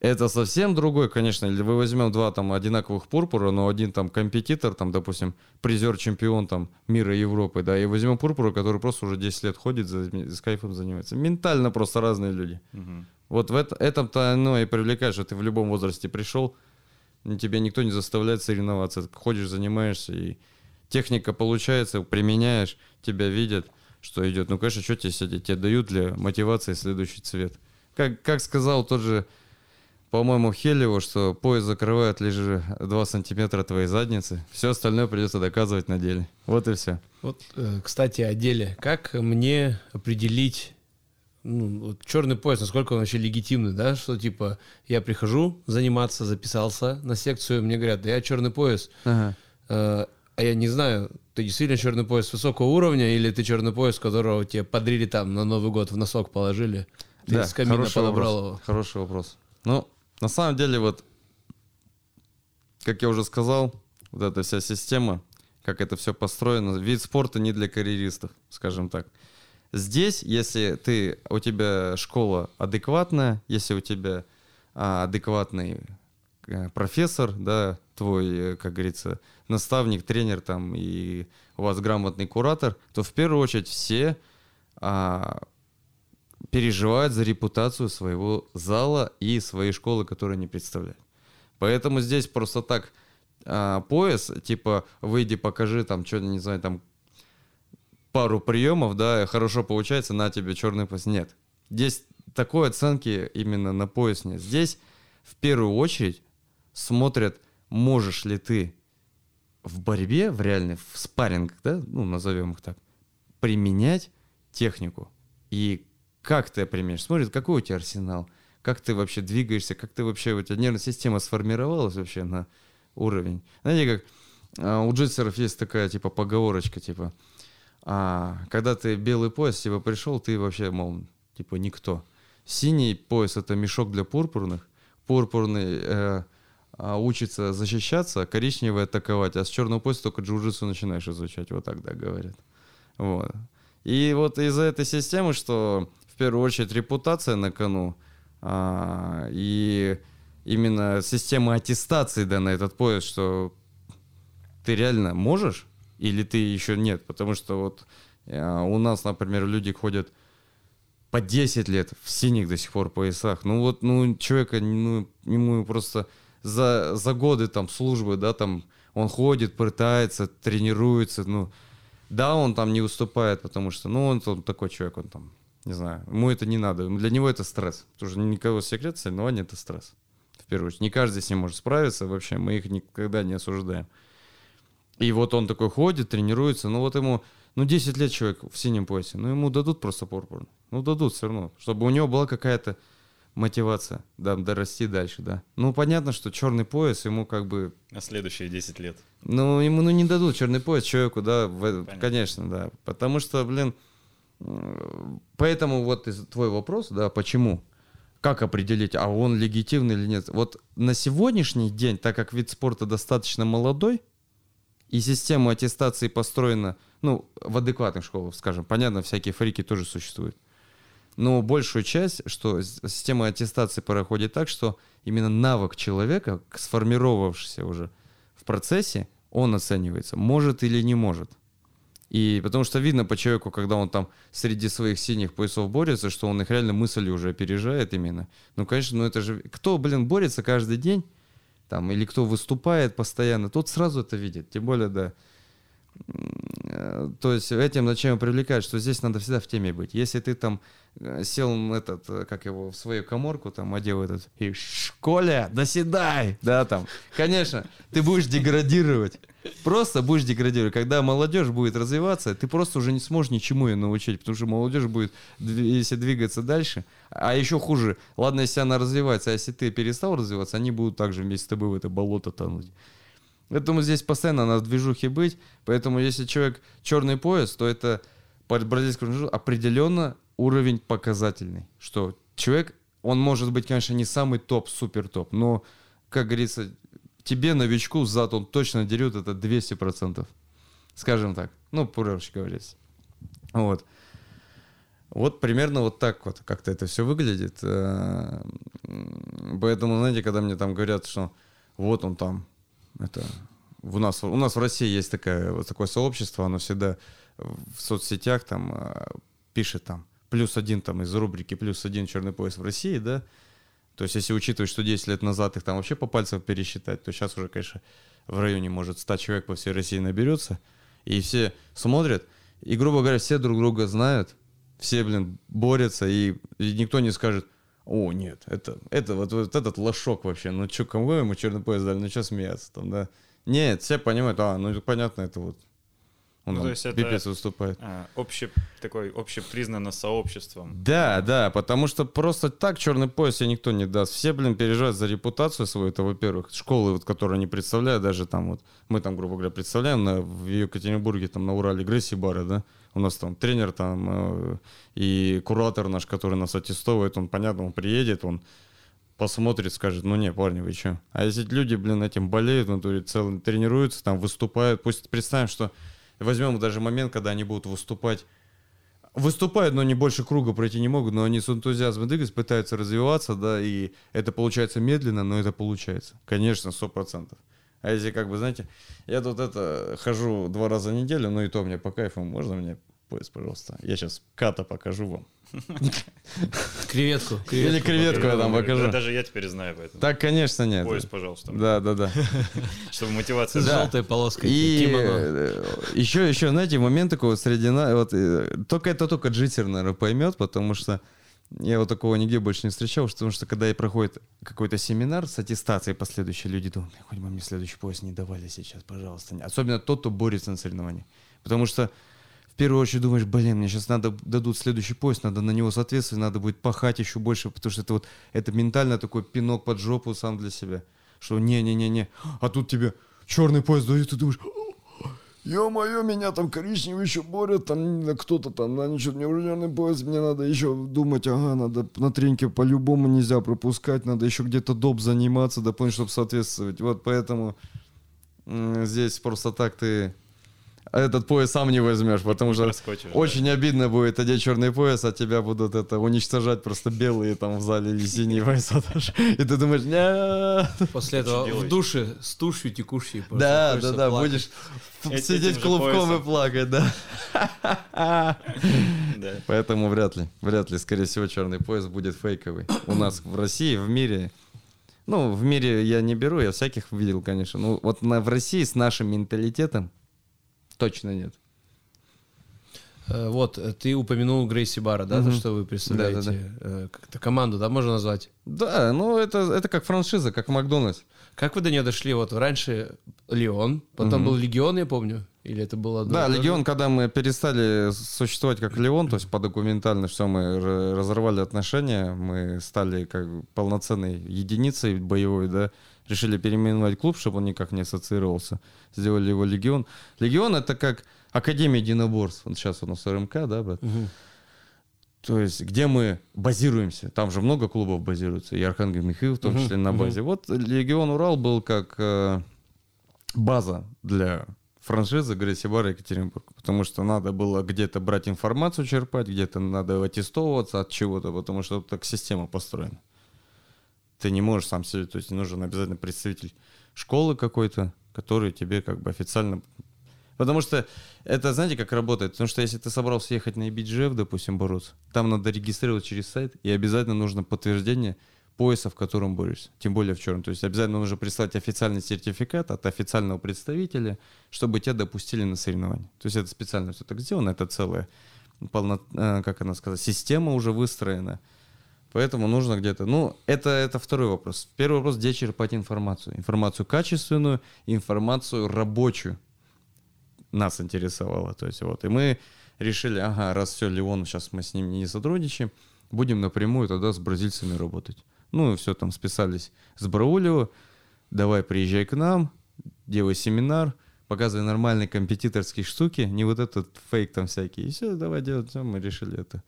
это совсем другой, конечно. Или вы возьмем два там одинаковых пурпура, но один там компетитор, там, допустим, призер, чемпион там мира и Европы, да, и возьмем пурпура, который просто уже 10 лет ходит, за, с кайфом занимается. Ментально просто разные люди. Угу. Вот в это, этом-то оно и привлекает, что ты в любом возрасте пришел, тебе никто не заставляет соревноваться. Ходишь, занимаешься, и техника получается, применяешь, тебя видят, что идет. Ну, конечно, что тебе сидеть? Тебе дают для мотивации следующий цвет Как, как сказал тот же, по-моему, Хелеву, что пояс закрывает лишь 2 сантиметра твоей задницы. Все остальное придется доказывать на деле. Вот и все. Вот, э, кстати, о деле. Как мне определить ну, вот черный пояс, насколько он вообще легитимный, да, что типа я прихожу заниматься, записался на секцию, мне говорят, да я черный пояс, Ага. Э, а я не знаю, ты действительно черный пояс высокого уровня или ты черный пояс, которого тебе подрили там на Новый год в носок положили, ты Да, из камина подобрал вопрос. его. Хороший вопрос. Ну, на самом деле, вот, как я уже сказал, вот эта вся система, как это все построено, вид спорта не для карьеристов, скажем так. Здесь, если ты, у тебя школа адекватная, если у тебя а, адекватный э, профессор, да, твой, э, как говорится, наставник, тренер там, и у вас грамотный куратор, то в первую очередь все а, переживают за репутацию своего зала и своей школы, которую они представляют. Поэтому здесь просто так а, пояс, типа, выйди, покажи там, что не знаю, там пару приемов, да, хорошо получается, на тебе черный пояс. Нет. Здесь такой оценки именно на пояс нет. Здесь в первую очередь смотрят, можешь ли ты в борьбе, в реальной, в спаррингах, да, ну, назовем их так, применять технику. И как ты применяешь? Смотрит, какой у тебя арсенал, как ты вообще двигаешься, как ты вообще, у тебя нервная система сформировалась вообще на уровень. Знаете, как а, у джитсеров есть такая, типа, поговорочка, типа, а, когда ты белый пояс, типа, пришел, ты вообще, мол, типа, никто. Синий пояс — это мешок для пурпурных, пурпурный э, а, учится защищаться, коричневый атаковать, а с черного пояса только джиу-джитсу начинаешь изучать, вот так, да, говорят. Вот. И вот из-за этой системы, что в первую очередь репутация на кону, а, и именно система аттестации да, на этот пояс, что ты реально можешь или ты еще нет, потому что вот э, у нас, например, люди ходят по 10 лет в синих до сих пор поясах. Ну вот, ну, человека, ну, ему просто за, за годы там службы, да, там он ходит, пытается, тренируется, ну, да, он там не уступает, потому что, ну, он, он такой человек, он там, не знаю, ему это не надо, для него это стресс, потому что никого секрет соревнования это стресс, в первую очередь. Не каждый с ним может справиться, вообще, мы их никогда не осуждаем. И вот он такой ходит, тренируется, ну вот ему, ну 10 лет человек в синем поясе, ну ему дадут просто пурпур. Ну дадут все равно, чтобы у него была какая-то мотивация, да, дорасти дальше, да. Ну понятно, что черный пояс ему как бы, На следующие 10 лет. ну ему ну, не дадут черный пояс человеку, да, в- конечно, да. Потому что, блин, поэтому вот твой вопрос, да, почему? Как определить, а он легитимный или нет? Вот на сегодняшний день, так как вид спорта достаточно молодой, и система аттестации построена, ну, в адекватных школах, скажем, понятно, всякие фрики тоже существуют. Но большую часть, что система аттестации проходит так, что именно навык человека, сформировавшийся уже в процессе, он оценивается, может или не может. И потому что видно по человеку, когда он там среди своих синих поясов борется, что он их реально мысли уже опережает именно. Ну, конечно, ну это же... Кто, блин, борется каждый день, там, или кто выступает постоянно, тот сразу это видит. Тем более, да. Э, То есть этим зачем привлекать, что здесь надо всегда в теме быть. Если ты там э, сел этот, э, как его, в свою коморку, там, одел этот, и «Коля, доседай!» Да, там. Конечно, ты будешь деградировать. Просто будешь деградировать. Когда молодежь будет развиваться, ты просто уже не сможешь ничему ее научить, потому что молодежь будет, если двигаться дальше, а еще хуже, ладно, если она развивается, а если ты перестал развиваться, они будут также вместе с тобой в это болото тонуть. Поэтому здесь постоянно в движухе быть. Поэтому если человек черный пояс, то это по бразильскому jiu-jitsu определенно уровень показательный. Что человек, он может быть, конечно, не самый топ, супер топ, но, как говорится, тебе, новичку, зад он точно дерет это 200%. Скажем так. Ну, проще говорить. Вот. Вот примерно вот так вот как-то это все выглядит. Э, Поэтому, знаете, когда мне там говорят, что вот он там, это у нас, у нас в России есть такое, вот такое сообщество, оно всегда в соцсетях там э, пишет там плюс один там из рубрики плюс один черный пояс в России, да, то есть если учитывать, что 10 лет назад их там вообще по пальцам пересчитать, то сейчас уже, конечно, в районе, может, 100 человек по всей России наберется, и все смотрят, и, грубо говоря, все друг друга знают, все, блин, борются, и, и никто не скажет, О, нет, это, это вот, вот этот лошок вообще. Ну, что, кому ему черный пояс дали? Ну, что смеяться там, да? Нет, все понимают, а, ну, понятно, это вот. Он Ну, то есть это- пипец выступает. А, обще, такой общепризнанно сообществом. Да, да, потому что просто так черный пояс себе никто не даст. Все, блин, переживают за репутацию свою, это, во-первых, школы, вот, которые они представляют, даже там вот, мы там, грубо говоря, представляем на, в Екатеринбурге, там, на Урале, Гресси Бара, да, у нас там тренер там э, и куратор наш, который нас аттестовывает, он, понятно, он приедет, он посмотрит, скажет, ну не, парни, вы что? А если люди, блин, этим болеют, в натуре целый, тренируются, там, выступают, пусть представим, что возьмем даже момент, когда они будут выступать выступают, но не больше круга пройти не могут, но они с энтузиазмом двигаются, пытаются развиваться, да, и это получается медленно, но это получается. Конечно, сто процентов. А если, как бы, знаете, я тут это хожу два раза в неделю, ну и то мне по кайфу, можно мне пояс, пожалуйста? Я сейчас ката покажу вам. Креветку. Или креветку я там покажу. Даже я теперь знаю поэтому. Так, конечно, нет. Пояс, пожалуйста. Да, да, да. Чтобы мотивация С была. желтой полоской. И э, еще, еще, знаете, момент такой вот среди на- вот э, только это только джитер, наверное, поймет, потому что я вот такого нигде больше не встречал, потому что когда проходит какой-то семинар с аттестацией последующие люди думают, «Бля, хоть бы мне следующий пояс не давали сейчас, пожалуйста. Особенно тот, кто борется на соревновании. Потому что в первую очередь думаешь, блин, мне сейчас надо дадут следующий пояс, надо на него соответствовать, надо будет пахать еще больше, потому что это вот это ментально такой пинок под жопу сам для себя, что не-не-не-не, а тут тебе черный пояс дают, ты думаешь, Ё-моё, меня там коричневые еще борют, там кто-то там, на ничего, мне уже черный пояс, мне надо еще думать, ага, надо на тренинге по-любому нельзя пропускать, надо еще где-то доп заниматься, дополнительно, чтобы соответствовать. Вот поэтому здесь просто так ты этот пояс сам не возьмешь, потому что Проскочишь, да. очень обидно будет одеть черный пояс, а тебя будут это уничтожать просто белые там в зале или синие пояса даже. И ты думаешь, нет. После этого в душе с тушью текущей. Да, да, да, будешь сидеть клубком и плакать, да. Да. Поэтому вряд ли, вряд ли, скорее всего, черный пояс будет фейковый. У нас в России, в мире, ну, в мире я не беру, я всяких видел, конечно. Ну, вот на, в России с нашим менталитетом точно нет. Э, Вот, э, ты упомянул Грейси Бара, да, то, Мгм. что вы представляете э, как-то команду, да, можно назвать? Да, ну, это, это как франшиза, как Макдональдс. Как вы до нее дошли? Вот раньше Леон, потом был Легион, я помню, или это было... одно Да, то? Легион, когда мы перестали существовать как Леон, то есть по документально все, мы разорвали отношения, мы стали как полноценной единицей боевой, да, решили переименовать клуб, чтобы он никак не ассоциировался, сделали его Легион. Легион это как Академия единоборств, вот сейчас у нас РМК, да, брат? Мгм. То есть, где мы базируемся. Там же много клубов базируется. И Архангел Михаил в том числе на мгм. базе. Вот Легион Урал был как э, база для франшизы Грейси Бар Екатеринбург. Потому что надо было где-то брать информацию, черпать, где-то надо аттестовываться от чего-то, потому что так система построена. Ты не можешь сам себе, то есть нужен обязательно представитель школы какой-то, который тебе как бы официально Потому что это, знаете, как работает? Потому что если ты собрался ехать на EBGF, допустим, бороться, там надо регистрировать через сайт, и обязательно нужно подтверждение пояса, в котором борешься. Тем более в черном. То есть обязательно нужно прислать официальный сертификат от официального представителя, чтобы тебя допустили на соревнования. То есть это специально все так сделано, это целая, полно, э, как она сказать, система уже выстроена. Поэтому нужно где-то... Ну, это, это второй вопрос. Первый вопрос, где черпать информацию. Информацию качественную, информацию рабочую нас интересовало. То есть вот, и мы решили, ага, раз все, Леон, сейчас мы с ним не сотрудничаем, будем напрямую тогда с бразильцами работать. Ну, и все, там списались с Браулио, давай приезжай к нам, делай семинар, показывай нормальные компетиторские штуки, не вот этот фейк там всякий. И все, давай делать, все, мы решили это.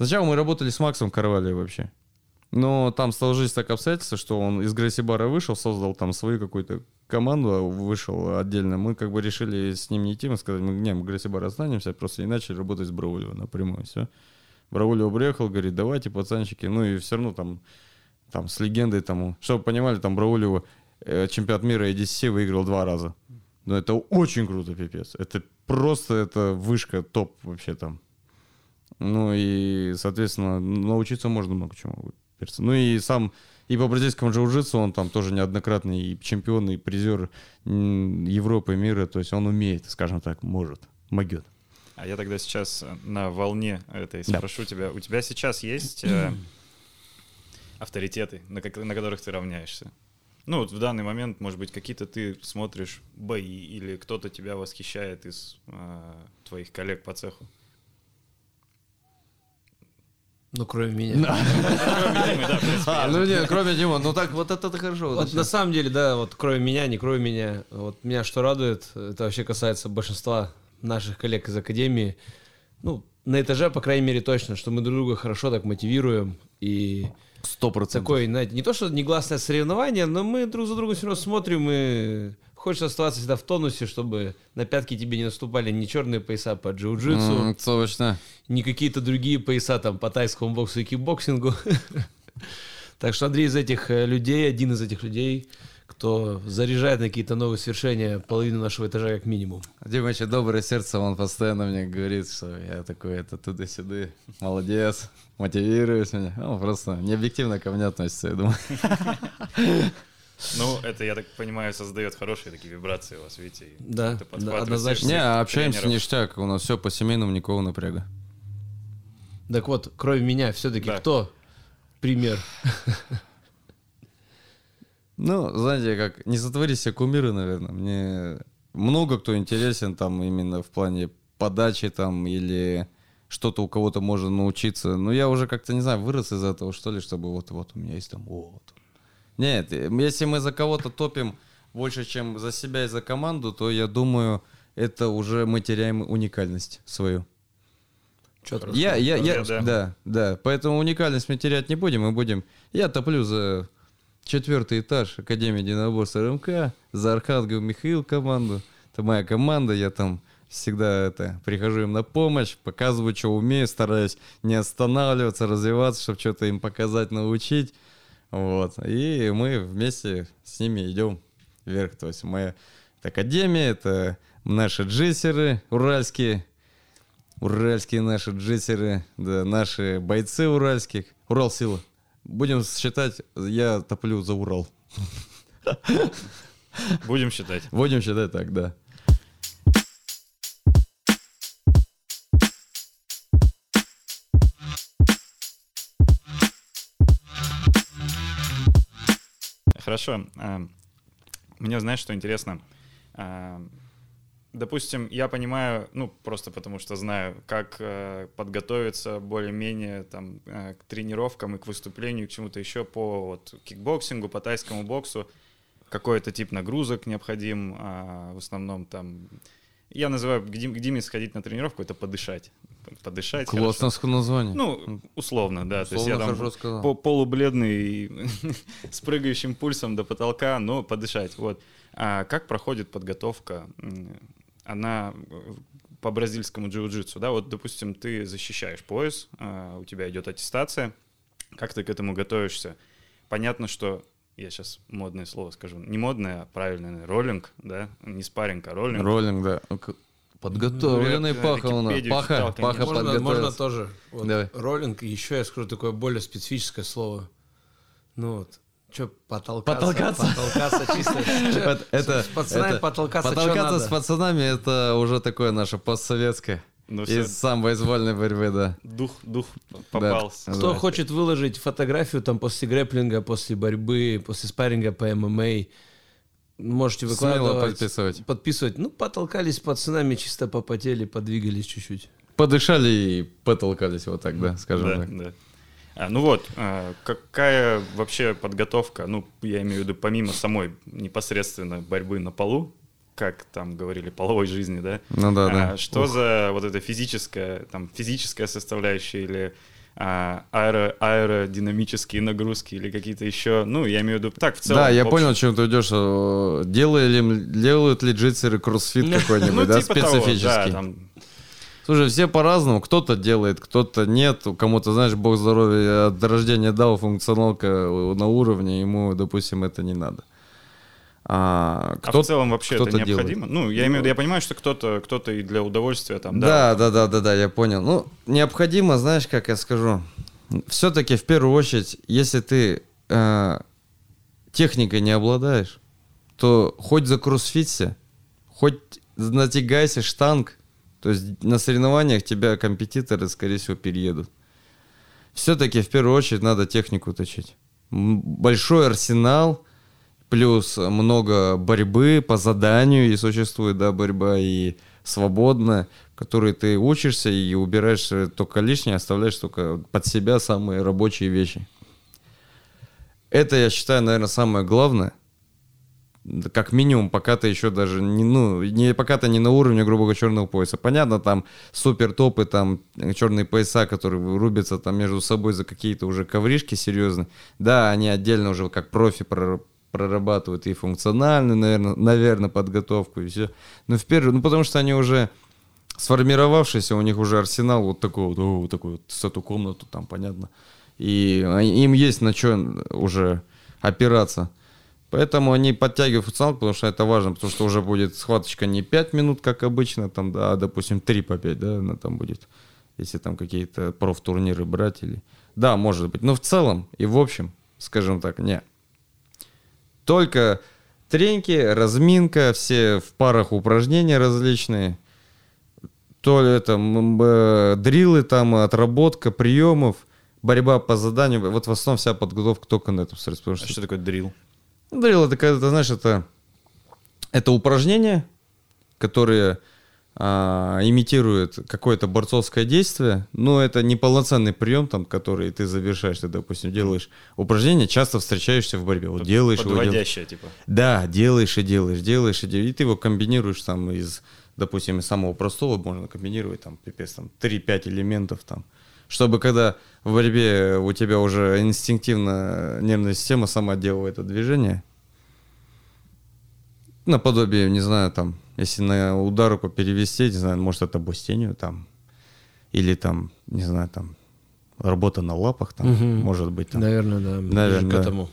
Сначала мы работали с Максом Карвалио вообще. Но там сложились так обстоятельства, что он из Грейси Бара вышел, создал там свою какую-то команду, вышел отдельно. Мы как бы решили с ним не идти, мы сказали, мы, не, мы Грейси Бара останемся, просто и начали работать с Браулио напрямую, все. Браулио приехал, говорит, давайте, пацанчики, ну и все равно там, там с легендой, там, чтобы понимали, там Браулио э, чемпионат мира EDC выиграл два раза. Но это очень круто, пипец. Это просто, это вышка, топ вообще там. Ну и, соответственно, научиться можно много чему. Ну и сам и по бразильскому джиу-джитсу он там тоже неоднократный и чемпион, и призер Европы, мира. То есть он умеет, скажем так, может, могет. А я тогда сейчас э, на волне этой Да. спрошу тебя. У тебя сейчас есть э, авторитеты, на, как- на которых ты равняешься? Ну, вот в данный момент, может быть, какие-то ты смотришь бои или кто-то тебя восхищает из а, твоих коллег по цеху? Ну, кроме меня. Принципе, А, ну нет, кроме Дима, ну так вот это хорошо. Вот на самом деле, да, вот кроме меня, не кроме меня, вот меня что радует, это вообще касается большинства наших коллег из Академии, ну, на этаже, по крайней мере, точно, что мы друг друга хорошо так мотивируем, и Сто процентов. такое, знаете, не то, что негласное соревнование, но мы друг за другом все равно смотрим, и хочется оставаться всегда в тонусе, чтобы на пятки тебе не наступали ни черные пояса по джиу-джитсу, М, Точно. не какие-то другие пояса там по тайскому боксу и кикбоксингу. Так что Андрей из этих э, людей, один из этих людей, кто заряжает на какие-то новые свершения половину нашего этажа как минимум. Дима еще доброе сердце, он постоянно мне говорит, что я такой, это туда-сюда, молодец, мотивируешь меня. Он просто необъективно ко мне относится, я думаю. Ну, это, я так понимаю, создает хорошие такие вибрации у вас, видите. Да, да, однозначно. Не, общаемся тренеров. ништяк, у нас все по семейному, никакого напряга. Так вот, кроме меня, все-таки Да. кто пример? Ну, знаете, как не сотвори себе кумиры, наверное. Мне много кто интересен там именно в плане подачи там или что-то у кого-то можно научиться. Но я уже как-то, не знаю, вырос из этого, что ли, чтобы вот, вот у меня есть там вот. Нет, если мы за кого-то топим больше, чем за себя и за команду, то я думаю, это уже мы теряем уникальность свою. Чётко. Я, я, я, Да, да. да, да, Поэтому уникальность мы терять не будем, мы будем. Я топлю за четвертый этаж Академии единоборств РМК, за Архангел Михаил команду. Это моя команда, я там всегда это прихожу им на помощь, показываю, что умею, стараюсь не останавливаться, развиваться, чтобы что-то им показать, научить. Вот. И мы вместе с ними идем вверх. То есть моя это академия, это наши джессеры уральские, уральские наши джессеры, да, наши бойцы уральских. Урал сила. Будем считать, я топлю за Урал. Будем считать. Будем считать так, да. Хорошо. а, Мне, знаешь, что интересно? А, Допустим, я понимаю, ну, просто потому что знаю, как э, подготовиться более-менее там э, к тренировкам и к выступлению, к чему-то еще по вот, кикбоксингу, по тайскому боксу. Какой-то тип нагрузок необходим, а, в основном там... Я называю, к, Дим- к Диме сходить на тренировку, это подышать. Подышать. Классное название. Ну, условно, да. То есть я Условно там по- полубледный, с прыгающим пульсом до потолка, но подышать. Вот. А как проходит подготовка? Она э, по бразильскому джиу-джитсу, да? Вот, допустим, ты защищаешь пояс, а, у тебя идет аттестация. Как ты к этому готовишься? Понятно, что я сейчас модное слово скажу. Не модное, а правильное, роллинг, да? Не спарринг, а роллинг. Роллинг, да. Ну, Подготовленный Ну, паха у нас. Паха, паха. Можно, можно тоже. Вот, Давай. Роллинг, и еще я скажу такое более специфическое слово. Ну вот, что потолкаться? Потолкаться? Потолкаться чисто. Это- С пацанами это- потолкаться, Потолкаться с пацанами это уже такое наше постсоветское. Ну, Из самбоизвольной борьбы, да. дух, дух попался. Кто Да. хочет выложить фотографию там после грэплинга, после борьбы, после спарринга по ММА, можете Смело выкладывать. подписывать. Подписывать. Ну, потолкались пацанами, чисто попотели, подвигались чуть-чуть. Подышали и потолкались вот так, да, скажем Да, так. да. А, ну вот, а, какая вообще подготовка, ну, я имею в виду, помимо самой непосредственно борьбы на полу, как там говорили, половой жизни, да? Ну да, А, да. что за вот эта физическая, там, физическая составляющая или а, аэро, аэродинамические нагрузки или какие-то еще, ну, я имею в виду, так, в целом. Да, я общем. понял, чем ты идешь. Э, Делали, делают ли джитсеры кроссфит Ну, какой-нибудь, да, типа специфический? Слушай, все по-разному. Кто-то делает, кто-то нет. Кому-то, знаешь, бог здоровья от рождения дал функционалка на уровне, ему, допустим, это не надо. А, а кто в целом вообще это кто-то делает. необходимо? Ну, я имею в виду, я понимаю, что кто-то, кто-то и для удовольствия там, Да, да, да, да, да, я понял. Ну, необходимо, знаешь, как я скажу, все-таки в первую очередь, если ты э, техникой не обладаешь, то хоть закроссфится, хоть натягайся штанг, то есть на соревнованиях тебя компетиторы, скорее всего, переедут. Все-таки в первую очередь надо технику точить. большой арсенал, плюс много борьбы по заданию, и существует, да, борьба и свободная, в ты учишься и убираешь э, только лишнее, оставляешь только под себя самые рабочие вещи. Это, я считаю, наверное, самое главное. Как минимум, пока ты еще даже не, ну, не, пока ты не на уровне, грубо говоря, черного пояса. Понятно, там супер топы, там черные пояса, которые рубятся там между собой за какие-то уже ковришки серьезные. Да, они отдельно уже как профи прорабатывают и функциональную, наверное, наверное, подготовку и все. Но в первую, ну потому что они уже сформировавшиеся, у них уже арсенал вот такой вот, о, вот такой вот, с эту комнату там, понятно. И им есть на что уже опираться. Поэтому они подтягивают функционал, потому что это важно, потому что уже будет схваточка не 5 минут, как обычно, там, да, а, допустим, 3 по 5, да, она там будет, если там какие-то профтурниры брать или... Да, может быть, но в целом и в общем, скажем так, не. Только треньки, разминка, все в парах упражнения различные, то ли это э, дрилы, там отработка приемов, борьба по заданию. Вот в основном вся подготовка только на этом средстве. А что что такое дрил? Дрил это когда, ты знаешь, это, это упражнения, которые а, имитируют какое-то борцовское действие, но это не полноценный прием, там, который ты завершаешь, ты, допустим, делаешь упражнение, часто встречаешься в борьбе. Вот делаешь его. Подводящее, типа. Да, делаешь и делаешь, делаешь и делаешь. И ты его комбинируешь там из, допустим, из самого простого можно комбинировать там, пипец, там 3-5 элементов там. Чтобы когда в борьбе у тебя уже инстинктивно нервная система сама делает это движение, наподобие, не знаю, там, если на удар руку перевести, не знаю, может это бустению там, или там, не знаю, там, работа на лапах там, Мгм. может быть там. Наверное, да. Наверное, к да. этому.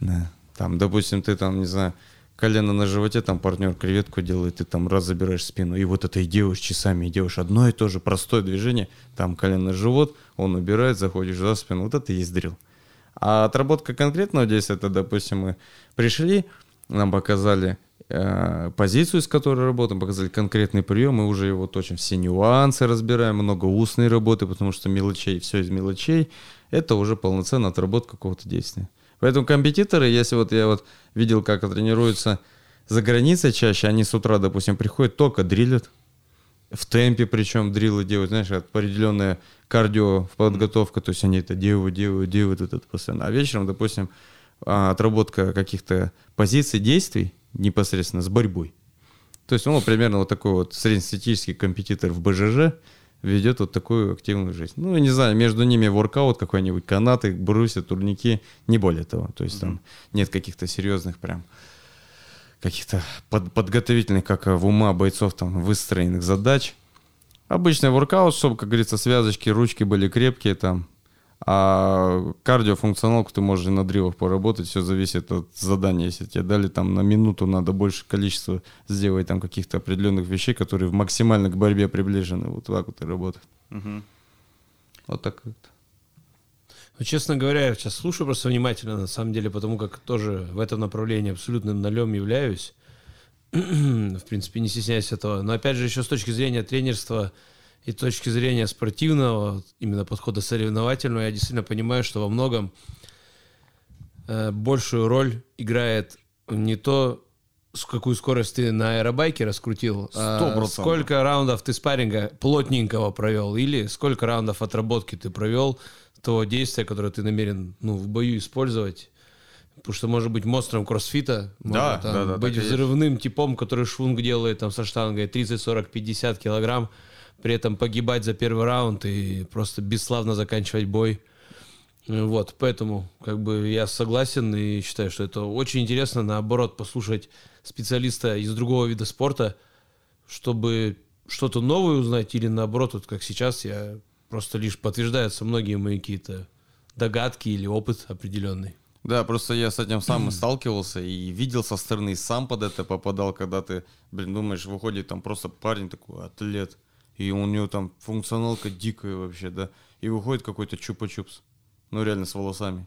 Да. Там, допустим, ты там, не знаю, колено на животе, там партнер креветку делает, ты там раз забираешь спину, и вот это и делаешь часами, и делаешь одно и то же простое движение, там колено на живот, он убирает, заходишь за спину, вот это и есть дрил. А отработка конкретного действия, это, допустим, мы пришли, нам показали позицию, с которой работаем, показали конкретный прием, мы уже его точим, все нюансы разбираем, много устной работы, потому что мелочей, все из мелочей, это уже полноценная отработка какого-то действия. Поэтому компетиторы, если вот я вот видел, как тренируются за границей чаще, они с утра, допустим, приходят, только дрилят, в темпе причем дрилы делают, знаешь, определенная кардио подготовка, то есть они это делают, делают, делают вот это постоянно. А вечером, допустим, а, отработка каких-то позиций, действий непосредственно с борьбой. То есть он вот примерно вот такой вот среднестатистический компетитор в БЖЖ ведет вот такую активную жизнь. Ну, не знаю, между ними воркаут какой-нибудь, канаты, брусья, турники, не более того. То есть там нет каких-то серьезных прям каких-то под- подготовительных, как в ума бойцов, там, выстроенных задач. Обычный воркаут, чтобы, как говорится, связочки, ручки были крепкие там. А кардиофункционалку ты можешь и на дрилах поработать, все зависит от задания. Если тебе дали там на минуту, надо больше количества сделать там каких-то определенных вещей, которые максимально к борьбе приближены. Вот так вот и работает. Мгм. Вот так вот. Ну, честно говоря, я сейчас слушаю просто внимательно, на самом деле, потому как тоже в этом направлении абсолютным нолем являюсь. в принципе, не стесняюсь этого. Но опять же, еще с точки зрения тренерства и точки зрения спортивного, именно подхода соревновательного, я действительно понимаю, что во многом э, большую роль играет не то, с какую скорость ты на аэробайке раскрутил, а Сто процентов. сколько раундов ты спарринга плотненького провел, или сколько раундов отработки ты провел того действия, которое ты намерен ну, в бою использовать. Потому что может быть монстром кроссфита, Да, там да, да, быть и есть. взрывным типом, который швунг делает там со штангой 30, 40, 50 килограмм, при этом погибать за первый раунд и просто бесславно заканчивать бой. Вот, поэтому как бы я согласен и считаю, что это очень интересно, наоборот, послушать специалиста из другого вида спорта, чтобы что-то новое узнать, или наоборот, вот как сейчас, я просто лишь подтверждаются многие мои какие-то догадки или опыт определенный. Да, просто я с этим сам сталкивался и видел со стороны, сам под это попадал, когда ты, блин, думаешь, выходит там просто парень такой, атлет, и у него там функционалка дикая вообще, да, и выходит какой-то чупа-чупс, ну реально с волосами.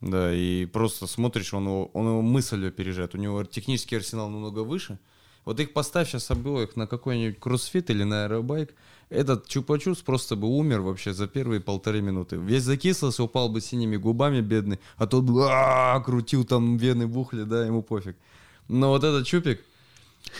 Да, и просто смотришь, он его, он его мысль опережает, у него технический арсенал намного выше, Вот их поставь сейчас обоих на какой-нибудь кроссфит или на аэробайк, этот чупа-чупс просто бы умер вообще за первые полторы минуты. Весь закислился, упал бы синими губами бедный, а тот бы «А-а-а», крутил там вены бухли, да, ему пофиг. Но вот этот чупик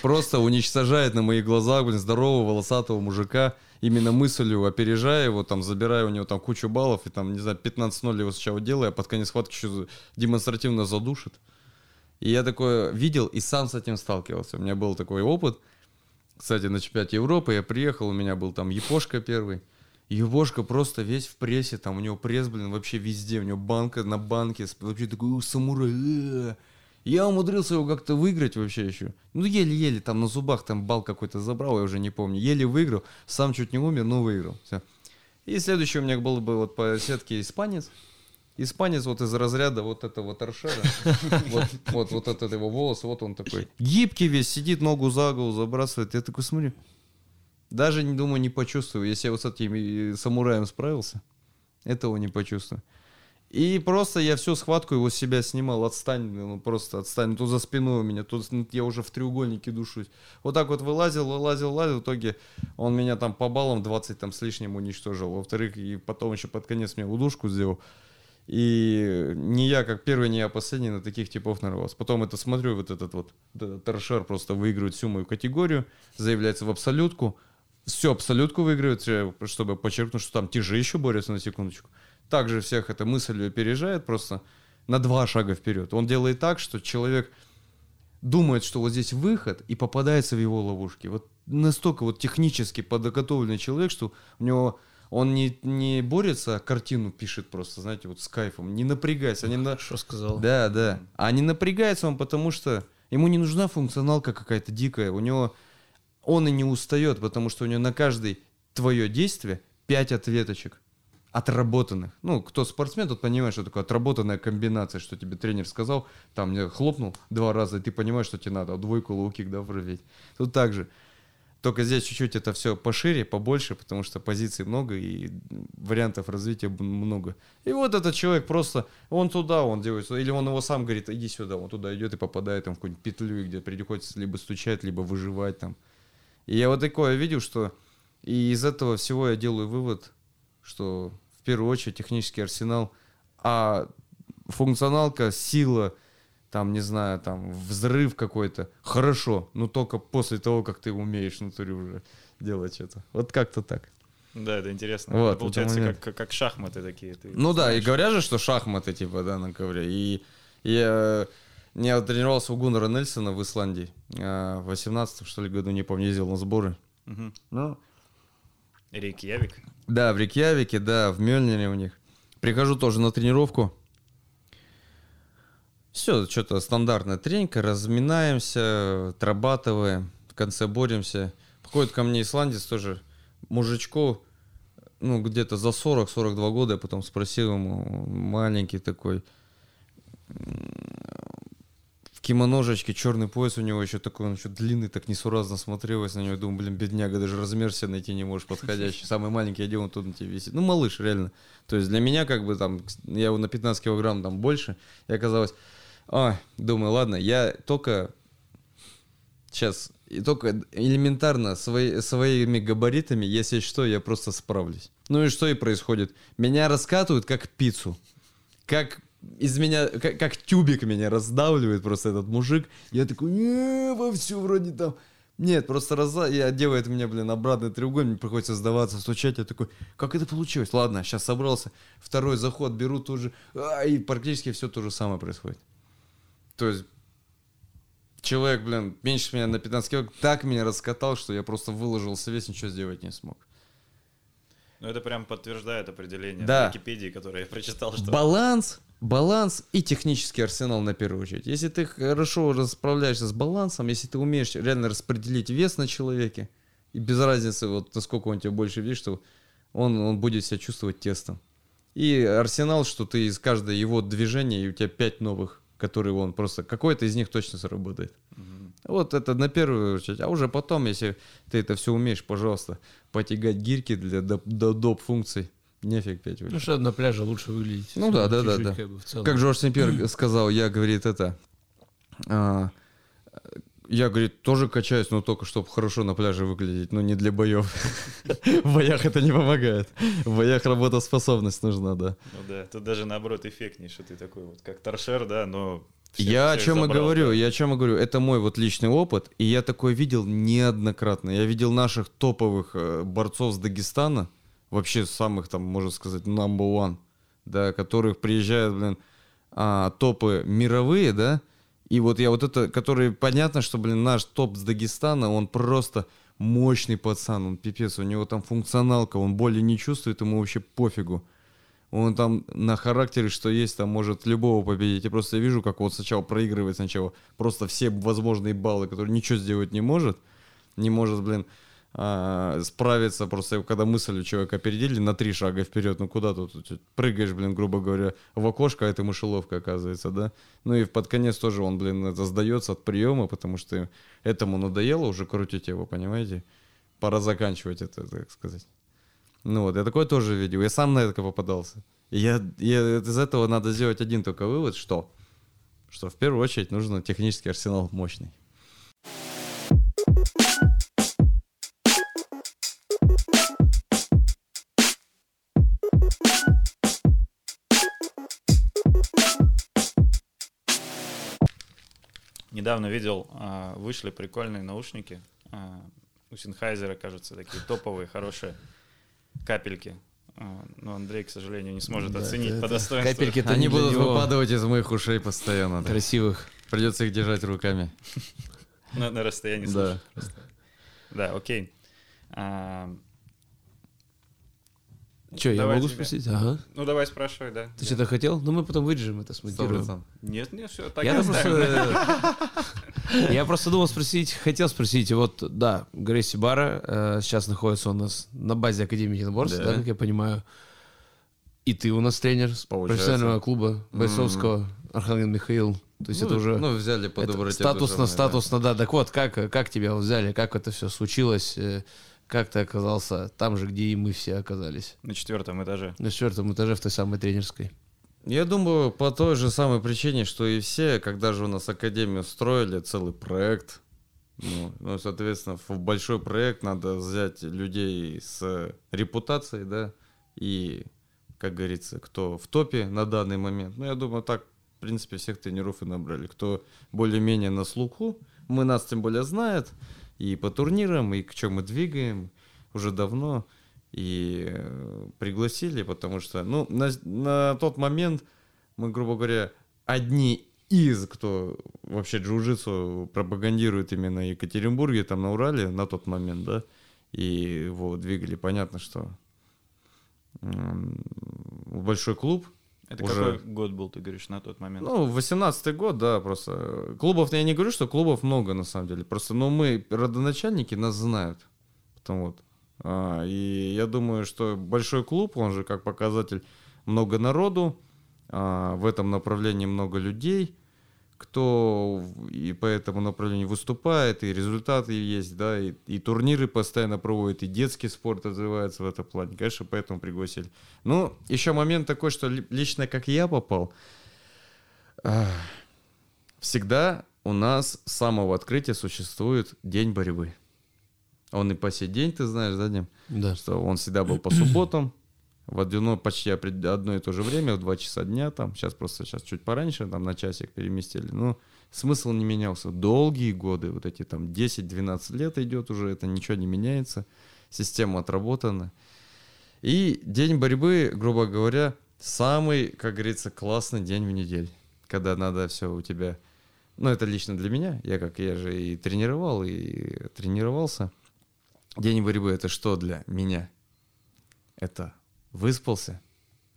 просто уничтожает на моих глазах, блин, здорового волосатого мужика, именно мыслью опережая его, там, забирая у него там кучу баллов, и там, не знаю, 15-0 его сначала делая, а под конец схватки еще демонстративно задушит. И я такое видел и сам с этим сталкивался. У меня был такой опыт. Кстати, на чемпионате Европы я приехал, у меня был там Япошка первый. Егошка просто весь в прессе, там у него пресс, блин, вообще везде, у него банка на банке, вообще такой «У, самурай. Э-э». Я умудрился его как-то выиграть вообще еще. Ну, еле-еле, там на зубах там бал какой-то забрал, я уже не помню. Еле выиграл, сам чуть не умер, но выиграл. Все. И следующий у меня был бы вот по сетке испанец. Испанец вот из разряда вот этого торшера. Вот, вот, вот этот его волос, вот он такой. Гибкий весь, сидит, ногу за голову забрасывает. Я такой смотрю. Даже, не думаю, не почувствую. Если я вот с этим самураем справился, этого не почувствую. И просто я всю схватку его с себя снимал. Отстань, ну просто отстань. То за спиной у меня, то с- я уже в треугольнике душусь. Вот так вот вылазил, вылазил, вылазил. В итоге он меня там по баллам 20 там с лишним уничтожил. Во-вторых, и потом еще под конец мне удушку сделал. И не я, как первый, не я последний на таких типов нарвался. Потом это смотрю, вот этот вот, вот торшер просто выигрывает всю мою категорию, заявляется в абсолютку, все абсолютку выигрывает, чтобы подчеркнуть, что там те еще борются на секундочку. Также всех эта мысль опережает просто на два шага вперед. Он делает так, что человек думает, что вот здесь выход и попадается в его ловушки. Вот настолько вот технически подготовленный человек, что у него он не, не борется, а картину пишет просто, знаете, вот с кайфом. Не напрягайся. Не на... Что сказал? Да, да. А не напрягается он, потому что ему не нужна функционалка какая-то дикая. У него он и не устает, потому что у него на каждое твое действие 5 ответочек отработанных. Ну, кто спортсмен, тот понимает, что такое отработанная комбинация, что тебе тренер сказал, там мне хлопнул два раза, и ты понимаешь, что тебе надо, двойку лоу-кик, да, проверить. Тут так же. Только здесь чуть-чуть это все пошире, побольше, потому что позиций много и вариантов развития много. И вот этот человек просто, он туда, он делает, или он его сам говорит, иди сюда, он туда идет и попадает там в какую-нибудь петлю, где приходится либо стучать, либо выживать там. И я вот такое видел, что и из этого всего я делаю вывод, что первую очередь технический арсенал, а функционалка, сила, там, не знаю, там, взрыв какой-то, хорошо, но только после того, как ты умеешь внутри уже делать это. Вот как-то так. Да, это интересно. Вот, это получается это как, как, как шахматы такие. Ты Ну да, и знаешь. говорят же, что шахматы, типа, да, на ковре. И я, я тренировался у Гуннера Нельсона в Исландии. а, В 18 что ли, году, не помню, ездил на сборы. Мгм. Ну, Рейкьявик. Да, в Рикьявике, да, в Мельнире у них. Прихожу тоже на тренировку. Все, что-то стандартная тренька, разминаемся, отрабатываем, в конце боремся. Подходит ко мне исландец тоже, мужичку, ну, где-то за 40-42 года, я потом спросил ему, маленький такой, в кимоножечке, черный пояс у него еще такой, он еще длинный, так несуразно смотрелось на него. Думаю, блин, бедняга, даже размер себе найти не можешь подходящий. Самый маленький одел, он тут на тебе висит. Ну, малыш, реально. То есть для меня, как бы там, я его на 15 килограмм там больше, и оказалось, а, думаю, ладно, я только сейчас, и только элементарно свои, своими габаритами, если что, я просто справлюсь. Ну и что и происходит? Меня раскатывают как пиццу. Как из меня, как, как тюбик меня раздавливает просто этот мужик. Я такой, не, вовсю вроде там. Нет, просто раза... я делает мне, блин, обратный треугольник, мне приходится сдаваться, стучать. Я такой, как это получилось? Ладно, сейчас собрался. Второй заход беру тоже. А, и практически все то же самое происходит. То есть человек, блин, меньше меня на 15 килограмм, так меня раскатал, что я просто выложился весь, ничего сделать не смог. Ну, это прям подтверждает определение Да. в Википедии, которое я прочитал, что... Баланс, баланс и технический арсенал на первую очередь. Если ты хорошо расправляешься с балансом, если ты умеешь реально распределить вес на человеке, и без разницы, вот насколько он тебе больше весит, что он, он будет себя чувствовать тестом. И арсенал, что ты из каждого его движения, и у тебя пять новых, которые он просто, какой-то из них точно заработает. Вот это на первую очередь. А уже потом, если ты это все умеешь, пожалуйста, потягать гирьки для доп, нефиг пять Ну, что на пляже лучше выглядеть. Ну да, да, да, да. Как, бы. Как Жорж Сен-Пьер сказал, я, говорит, это... а, я, говорит, тоже качаюсь, но только чтобы хорошо на пляже выглядеть, но не для боев. В боях это не помогает. В боях работоспособность нужна, да. Ну да, тут даже наоборот эффектнее, что ты такой вот как торшер, да, но... всех- Я о всех чем и забрал, говорю, да. я о чем и говорю. Это мой вот личный опыт, и я такое видел неоднократно. Я видел наших топовых э, борцов с Дагестана, вообще самых там, можно сказать, number one, да, которых приезжают, блин, а, топы мировые, да, и вот я вот это, который, понятно, что, блин, наш топ с Дагестана, он просто мощный пацан, он пипец, у него там функционалка, он боли не чувствует, ему вообще пофигу. Он там на характере, что есть, там может любого победить. Я просто вижу, как вот сначала проигрывает сначала просто все возможные баллы, которые ничего сделать не может. Не может, блин, а, справиться просто, когда мысль у человека опередили на три шага вперед. Ну куда тут? Прыгаешь, блин, грубо говоря, в окошко, а это мышеловка оказывается, да? Ну и под конец тоже он, блин, это сдается от приема, потому что этому надоело уже крутить его, понимаете? Пора заканчивать это, так сказать. Ну вот, я такое тоже видел. Я сам на это попадался. Я, я- из этого надо сделать один только вывод, что? Что в первую очередь нужно технический арсенал мощный. Недавно видел, а, вышли прикольные наушники. а, У Синхайзера, кажется, такие топовые, хорошие капельки. А, Но Андрей, к сожалению, не сможет Да, оценить это- по достоинству. Капельки Они будут него выпадывать из моих ушей постоянно. да. красивых. Придется их держать руками. На, на расстоянии Да. Да, окей. А, Че, я могу тебя. спросить? Ага. ну, давай спрашивай, да. Ты что-то хотел? Ну, мы потом вырежем это, смонтируем. процентов. Нет, нет, все, так Я просто, я просто думал спросить, хотел спросить, вот, да, Грейси Бара, э, сейчас находится у нас на базе Академии единоборств, Да. да, как я понимаю. И ты у нас тренер профессионального клуба бойцовского, Архангел Михаил. То есть ну, это уже Ну, взяли по это доброте статусно, да. статусно, да. Так вот, как, как тебя взяли, как это все случилось, э, как ты оказался там же, где и мы все оказались? На четвертом этаже. На четвертом этаже в той самой тренерской. Я думаю, по той же самой причине, что и все, когда же у нас Академию строили, целый проект. Ну, ну, соответственно, в большой проект надо взять людей с репутацией, да, и, как говорится, кто в топе на данный момент. Ну, я думаю, так, в принципе, всех тренеров и набрали. Кто более-менее на слуху, мы нас тем более знают, и по турнирам, и к чему мы двигаем уже давно. И э, пригласили, потому что, ну, на, на тот момент мы, грубо говоря, одни из, кто вообще джиу-джитсу пропагандирует именно в Екатеринбурге, там на Урале на тот момент, да, и его двигали, понятно, что большой клуб. Это Уже- какой год был, ты говоришь, на тот момент? Ну, 18-й год, да, просто. Клубов, я не говорю, что клубов много, на самом деле. Просто, ну, мы, родоначальники, нас знают. Потом вот. А, и я думаю, что большой клуб, он же как показатель много народу, а, в этом направлении много людей, кто и по этому направлению выступает, и результаты есть, да, и, и турниры постоянно проводят, и детский спорт развивается в этом плане. Конечно, поэтому пригласили. Ну, еще момент такой, что ли- лично как я попал, ах, всегда у нас с самого открытия существует день борьбы. Он и по сей день, ты знаешь, да, Дим? Да. что он всегда был по субботам, в одно, почти одно и то же время, в 2 часа дня, там, сейчас просто сейчас чуть пораньше, там, на часик переместили, но смысл не менялся. Долгие годы, вот эти там 10-12 лет идет уже, это ничего не меняется, система отработана. И день борьбы, грубо говоря, самый, как говорится, классный день в неделю, когда надо все у тебя, ну, это лично для меня, я как, я же и тренировал, и тренировался. День борьбы это что для меня? Это выспался,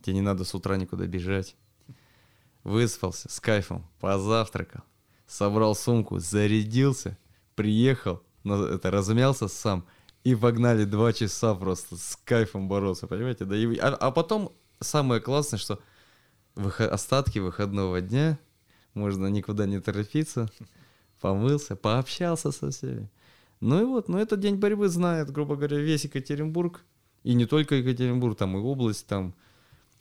тебе не надо с утра никуда бежать. Выспался с кайфом, позавтракал, собрал сумку, зарядился, приехал, это размялся сам и погнали два часа просто с кайфом бороться, понимаете? Да, и, а, а потом самое классное, что выхо- остатки выходного дня можно никуда не торопиться, помылся, пообщался со всеми. Ну и вот, ну этот день борьбы знает, грубо говоря, весь Екатеринбург. И не только Екатеринбург, там и область, там.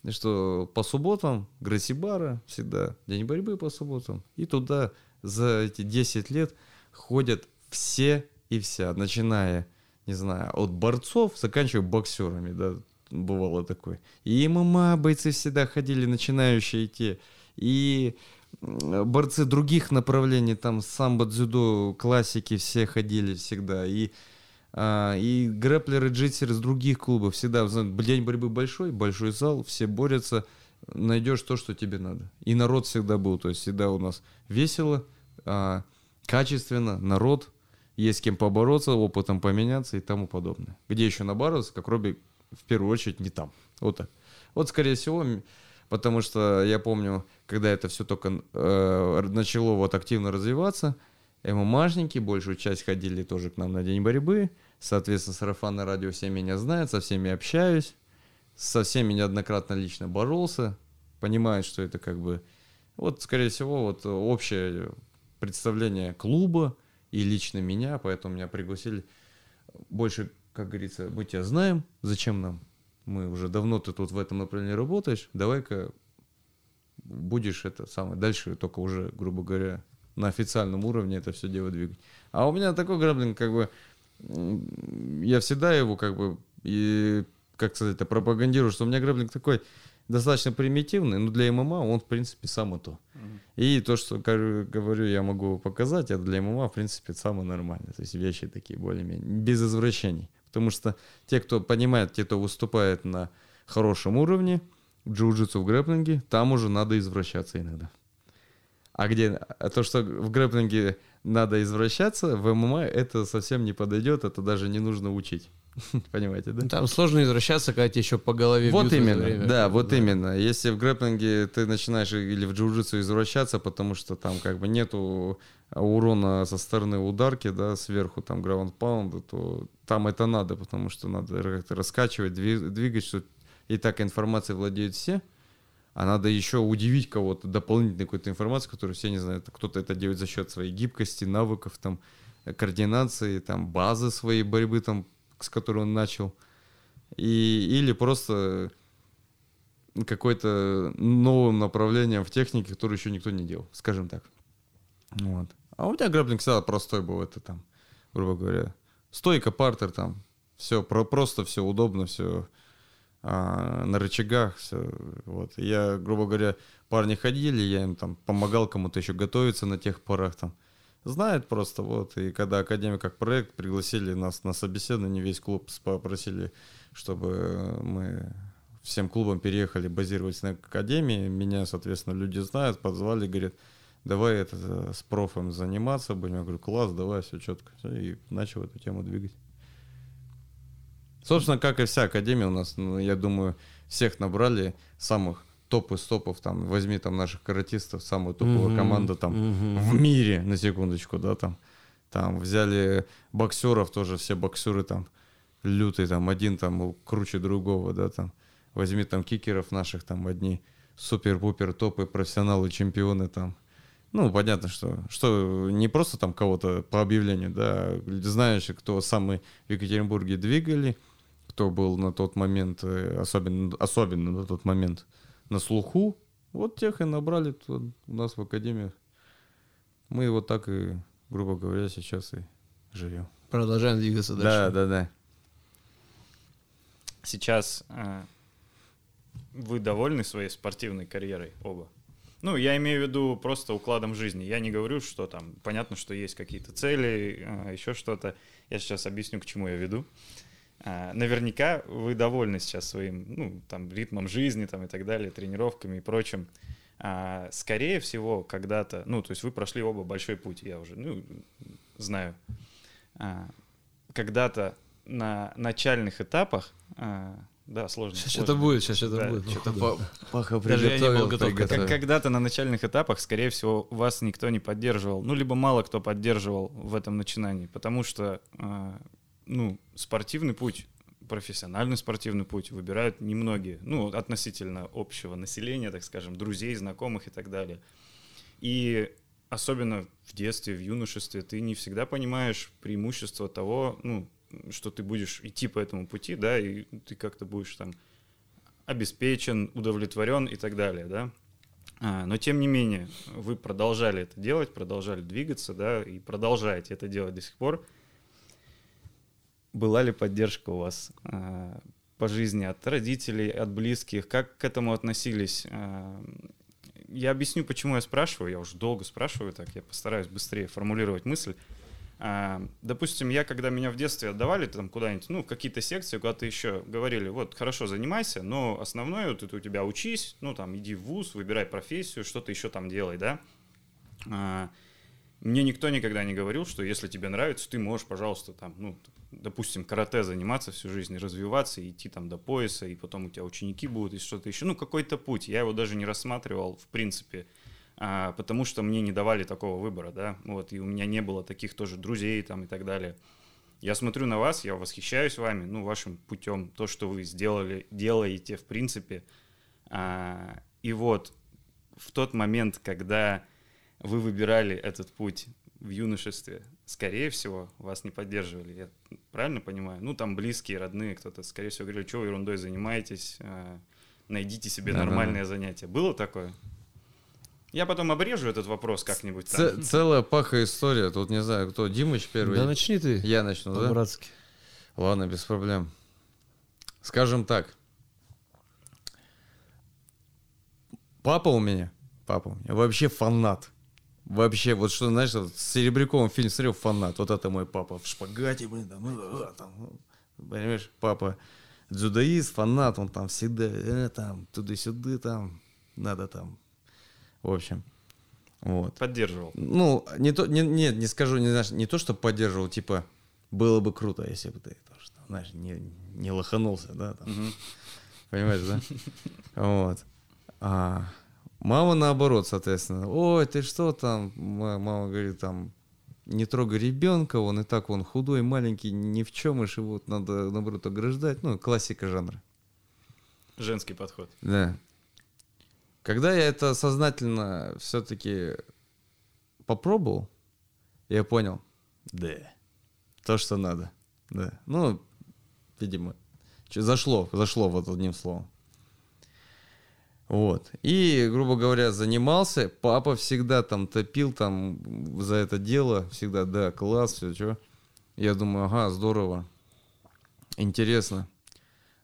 Что по субботам Грасибара всегда день борьбы по субботам. И туда за эти 10 лет ходят все и вся, начиная, не знаю, от борцов, заканчивая боксерами, да, бывало такое. И ММА бойцы всегда ходили, начинающие идти, и борцы других направлений, там самбо, дзюдо, классики все ходили всегда, и и грэплеры, джитсеры из других клубов всегда, день борьбы большой, большой зал, все борются, найдешь то, что тебе надо. И народ всегда был, то есть всегда у нас весело, а, качественно, народ, есть с кем побороться, опытом поменяться и тому подобное. Где еще набороться, как Робби, в первую очередь не там. Вот так. Вот, скорее всего, потому что я помню, когда это все только э, начало вот активно развиваться, ММАшники, большую часть ходили тоже к нам на День борьбы. Соответственно, сарафанное радио все меня знают, со всеми общаюсь, со всеми неоднократно лично боролся, понимают, что это как бы, вот, скорее всего, вот общее представление клуба и лично меня, поэтому меня пригласили больше, как говорится, мы тебя знаем, зачем нам? Мы уже давно ты тут в этом направлении работаешь, давай-ка будешь это самое, дальше только уже, грубо говоря, на официальном уровне это все дело двигать. А у меня такой граблинг, как бы, я всегда его, как бы, и, как сказать, это пропагандирую, что у меня граблинг такой достаточно примитивный, но для ММА он, в принципе, самое то. Mm-hmm. И то, что говорю, я могу показать, это для ММА, в принципе, самое нормальное. То есть вещи такие более-менее, без извращений. Потому что те, кто понимает, те, кто выступает на хорошем уровне, джиу-джитсу, в грэплинге, там уже надо извращаться иногда. А где а то, что в грэплинге надо извращаться, в ММА это совсем не подойдет, это даже не нужно учить. Понимаете, да? Там сложно извращаться, когда тебе еще по голове Вот именно, время. да, вот да. именно. Если в грэплинге ты начинаешь или в джиу-джитсу извращаться, потому что там как бы нету урона со стороны ударки, да, сверху там граунд паунда, то там это надо, потому что надо как-то раскачивать, двигать, что и так информацией владеют все, а надо еще удивить кого-то дополнительной какой-то информацией, которую все не знают. Кто-то это делает за счет своей гибкости, навыков, там, координации, там, базы своей борьбы, там, с которой он начал. И, или просто какой-то новым направлением в технике, которое еще никто не делал, скажем так. Вот. А у меня грэплинг всегда простой был, это там, грубо говоря, стойка, партер там, все, про, просто все удобно, все а, на рычагах, все, вот. Я, грубо говоря, парни ходили, я им там помогал кому-то еще готовиться на тех порах там. Знает просто, вот, и когда Академия как проект пригласили нас на собеседование, весь клуб попросили, чтобы мы всем клубам переехали базироваться на Академии, меня, соответственно, люди знают, позвали, говорят, давай это с профом заниматься будем. Я говорю, класс, давай, все четко. И начал эту тему двигать. Собственно, как и вся академия у нас, ну, я думаю, всех набрали самых топ из топов, там, возьми там наших каратистов, самую топовую mm-hmm. команду там mm-hmm. в мире, на секундочку, да, там, там взяли боксеров тоже, все боксеры там лютые, там, один там круче другого, да, там, возьми там кикеров наших, там, одни супер-пупер топы, профессионалы, чемпионы там, ну, понятно, что, что не просто там кого-то по объявлению, да, знаешь, кто самый в Екатеринбурге двигали, кто был на тот момент, э, особенно, особенно на тот момент на слуху, вот тех и набрали у нас в академии. Мы вот так и, грубо говоря, сейчас и живем. Продолжаем двигаться дальше. Да, да, да. Сейчас э, вы довольны своей спортивной карьерой оба? Ну, я имею в виду просто укладом жизни. Я не говорю, что там, понятно, что есть какие-то цели, э, еще что-то. Я сейчас объясню, к чему я веду. А, наверняка вы довольны сейчас своим, ну, там, ритмом жизни, там, и так далее, тренировками и прочим. А, скорее всего, когда-то, ну, то есть вы прошли оба большой путь, я уже, ну, знаю. А, когда-то на начальных этапах, а, да, сложно. Сейчас сложно. что-то будет, сейчас что-то да, будет. Что-то по, Паха Даже я не был готов. Как, когда-то на начальных этапах, скорее всего, вас никто не поддерживал, ну, либо мало кто поддерживал в этом начинании, потому что ну, спортивный путь, профессиональный спортивный путь выбирают немногие, ну, относительно общего населения, так скажем, друзей, знакомых и так далее. И особенно в детстве, в юношестве, ты не всегда понимаешь преимущество того, ну, что ты будешь идти по этому пути, да, и ты как-то будешь там обеспечен, удовлетворен и так далее, да. А, но тем не менее, вы продолжали это делать, продолжали двигаться, да, и продолжаете это делать до сих пор. Была ли поддержка у вас а, по жизни от родителей, от близких? Как к этому относились? А, я объясню, почему я спрашиваю. Я уже долго спрашиваю, так я постараюсь быстрее формулировать мысль. А, допустим, я, когда меня в детстве отдавали там куда-нибудь, ну, какие-то секции, куда-то еще, говорили, вот, хорошо, занимайся, но основное, вот это у тебя учись, ну, там, иди в ВУЗ, выбирай профессию, что-то еще там делай, да. Мне никто никогда не говорил, что если тебе нравится, ты можешь, пожалуйста, там, ну, допустим, карате заниматься всю жизнь, развиваться, идти там до пояса, и потом у тебя ученики будут, и что-то еще. Ну, какой-то путь. Я его даже не рассматривал, в принципе, а, потому что мне не давали такого выбора, да, вот, и у меня не было таких тоже друзей там и так далее. Я смотрю на вас, я восхищаюсь вами, ну, вашим путем, то, что вы сделали, делаете, в принципе. А, и вот в тот момент, когда вы выбирали этот путь в юношестве, скорее всего, вас не поддерживали. Я правильно понимаю? Ну, там близкие, родные, кто-то, скорее всего, говорили, что вы ерундой занимаетесь, а, найдите себе да, нормальное да. занятие. Было такое? Я потом обрежу этот вопрос как-нибудь. Ц- целая паха история. Тут не знаю, кто. Димыч первый. Да начни ты. Я начну, да? Братски. Ладно, без проблем. Скажем так. Папа у меня, папа у меня вообще фанат. Вообще, вот что, знаешь, вот с Серебряковым фильм смотрел «Фанат», вот это мой папа в шпагате, блин, там, э, там, понимаешь, папа дзюдоист, фанат, он там всегда, э, там, туда-сюда, там, надо там в общем. Вот. Поддерживал. Ну, не то, не, нет, не скажу, не, знаешь, не то, что поддерживал, типа, было бы круто, если бы ты, то, что, знаешь, не, не лоханулся, да, там. Угу. Понимаешь, да? Вот. А мама наоборот, соответственно, ой, ты что там, мама говорит, там, не трогай ребенка, он и так он худой, маленький, ни в чем, и вот надо, наоборот, ограждать. Ну, классика жанра. Женский подход. Да. Когда я это сознательно все-таки попробовал, я понял, да, то, что надо. Да. Ну, видимо, зашло, зашло вот одним словом. Вот. И, грубо говоря, занимался. Папа всегда там топил там за это дело. Всегда, да, класс, все, что. Я думаю, ага, здорово. Интересно.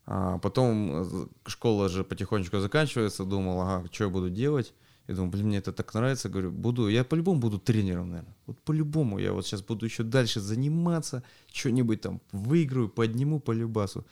А потом э, школа же потихонечку заканчивается, думал, ага, что я буду делать? Я думаю, блин, мне это так нравится. Говорю, буду, я по-любому буду тренером, наверное. Вот по-любому я вот сейчас буду еще дальше заниматься, что-нибудь там выиграю, подниму по любасу.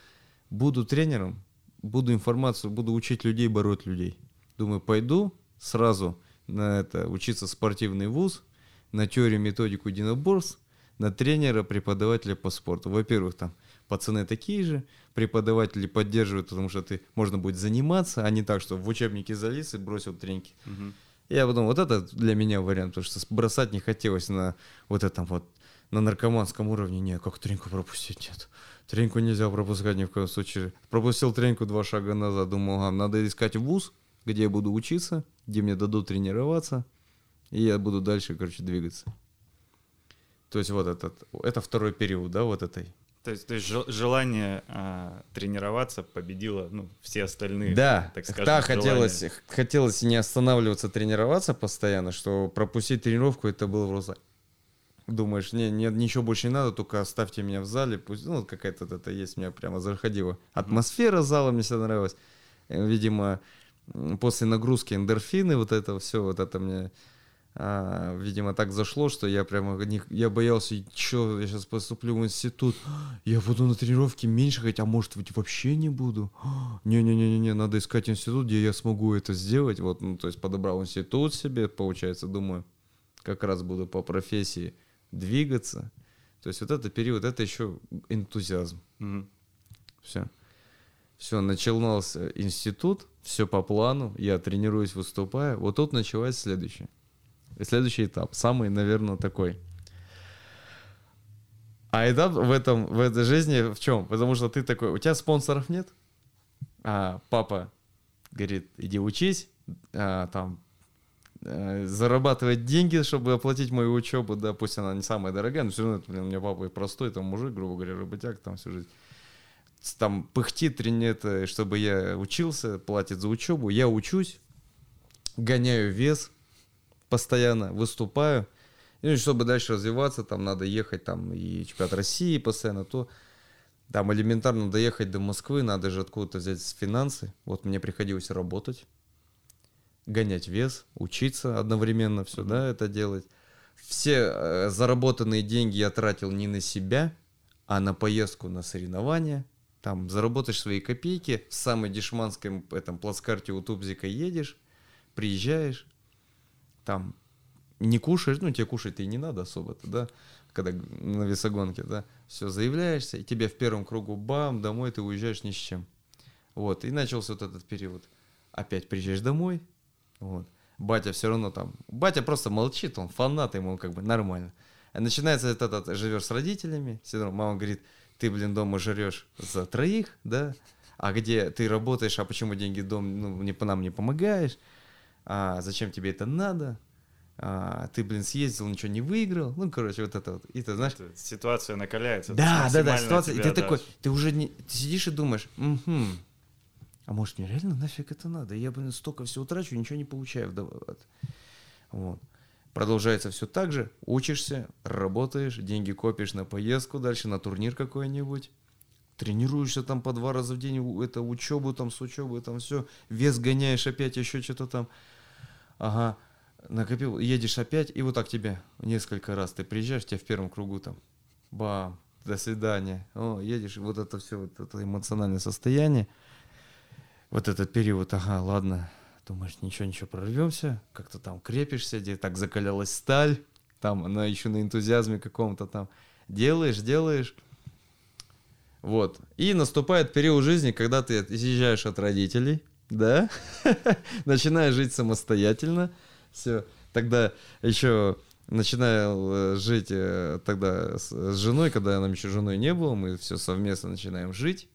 Буду тренером, буду информацию, буду учить людей, бороть людей. Думаю, пойду сразу на это учиться в спортивный вуз, на теорию методику единоборств, на тренера, преподавателя по спорту. Во-первых, там пацаны такие же, преподаватели поддерживают, потому что ты можно будет заниматься, а не так, что в учебнике залез и бросил треньки. Угу. Я подумал, вот это для меня вариант, потому что бросать не хотелось на вот этом вот, на наркоманском уровне. Нет, как треньку пропустить? Нет. Треньку нельзя пропускать ни в коем случае. Пропустил треньку два шага назад, думал, а, надо искать вуз, где я буду учиться, где мне дадут тренироваться, и я буду дальше, короче, двигаться. То есть вот этот, это второй период, да, вот этой то есть, то есть желание а, тренироваться победило ну, все остальные. Да, так скажем, да хотелось, хотелось не останавливаться, тренироваться постоянно, что пропустить тренировку это было просто... Думаешь, не, не, ничего больше не надо, только оставьте меня в зале, пусть, ну, какая-то это есть, меня прямо заходила. Атмосфера зала мне всегда нравилась. Э, видимо, после нагрузки эндорфины, вот это все, вот это мне а, видимо, так зашло, что я прямо не, я боялся, что я сейчас поступлю в институт, я буду на тренировке меньше ходить, а может быть вообще не буду. Не-не-не-не, надо искать институт, где я смогу это сделать. Вот, ну, то есть подобрал институт себе, получается, думаю, как раз буду по профессии двигаться. То есть вот этот период, это еще энтузиазм. Угу. Все. Все, начался институт, все по плану, я тренируюсь, выступаю. Вот тут началось следующее. Следующий этап, самый, наверное, такой. А этап в, этом, в этой жизни в чем? Потому что ты такой, у тебя спонсоров нет, а папа говорит, иди учись, а, там, а, зарабатывать деньги, чтобы оплатить мою учебу, да, пусть она не самая дорогая, но все равно, блин, у меня папа простой, там, мужик, грубо говоря, работяг, там, всю жизнь. Там пыхтит, тренит, чтобы я учился, платит за учебу, я учусь, гоняю вес постоянно, выступаю. И чтобы дальше развиваться, там надо ехать, там и чемпионат России постоянно, то там элементарно доехать до Москвы, надо же откуда-то взять финансы. Вот мне приходилось работать, гонять вес, учиться одновременно все, да, это делать. Все э, заработанные деньги я тратил не на себя, а на поездку на соревнования. Там заработаешь свои копейки, в самой дешманском этом плацкарте у Тубзика едешь, приезжаешь, там не кушаешь, ну тебе кушать-то и не надо особо-то, да, когда на весогонке, да, все, заявляешься, и тебе в первом кругу бам, домой ты уезжаешь ни с чем. Вот, и начался вот этот период. Опять приезжаешь домой, вот. Батя все равно там, батя просто молчит, он фанат, ему как бы нормально. А начинается этот, этот живешь с родителями, равно мама говорит, ты, блин, дома жрешь за троих, да, а где ты работаешь, а почему деньги дом, ну, не по нам не помогаешь, а зачем тебе это надо, а, ты, блин, съездил, ничего не выиграл. Ну, короче, вот это вот. И ты знаешь... Это ситуация накаляется. Да, да, да, ситуация. И ты такой, ты уже не... Ты сидишь и думаешь, угу, а может, мне реально нафиг это надо? Я, блин, столько всего трачу, ничего не получаю. Вот. Продолжается все так же. Учишься, работаешь, деньги копишь на поездку дальше, на турнир какой-нибудь. Тренируешься там по два раза в день, это учебу там, с учебы там все. Вес гоняешь опять, еще что-то там. Ага накопил, едешь опять, и вот так тебе несколько раз ты приезжаешь, тебя в первом кругу там, бам, до свидания, о, едешь, вот это все, вот это эмоциональное состояние, вот этот период, ага, ладно, думаешь, ничего, ничего, прорвемся, как-то там крепишься, где так закалялась сталь, там она еще на энтузиазме каком-то там, делаешь, делаешь, вот, и наступает период жизни, когда ты съезжаешь от родителей, да, начинаешь жить самостоятельно, все. Тогда еще начинаю э, жить э, тогда с женой, когда нам еще женой не было, мы все совместно начинаем жить.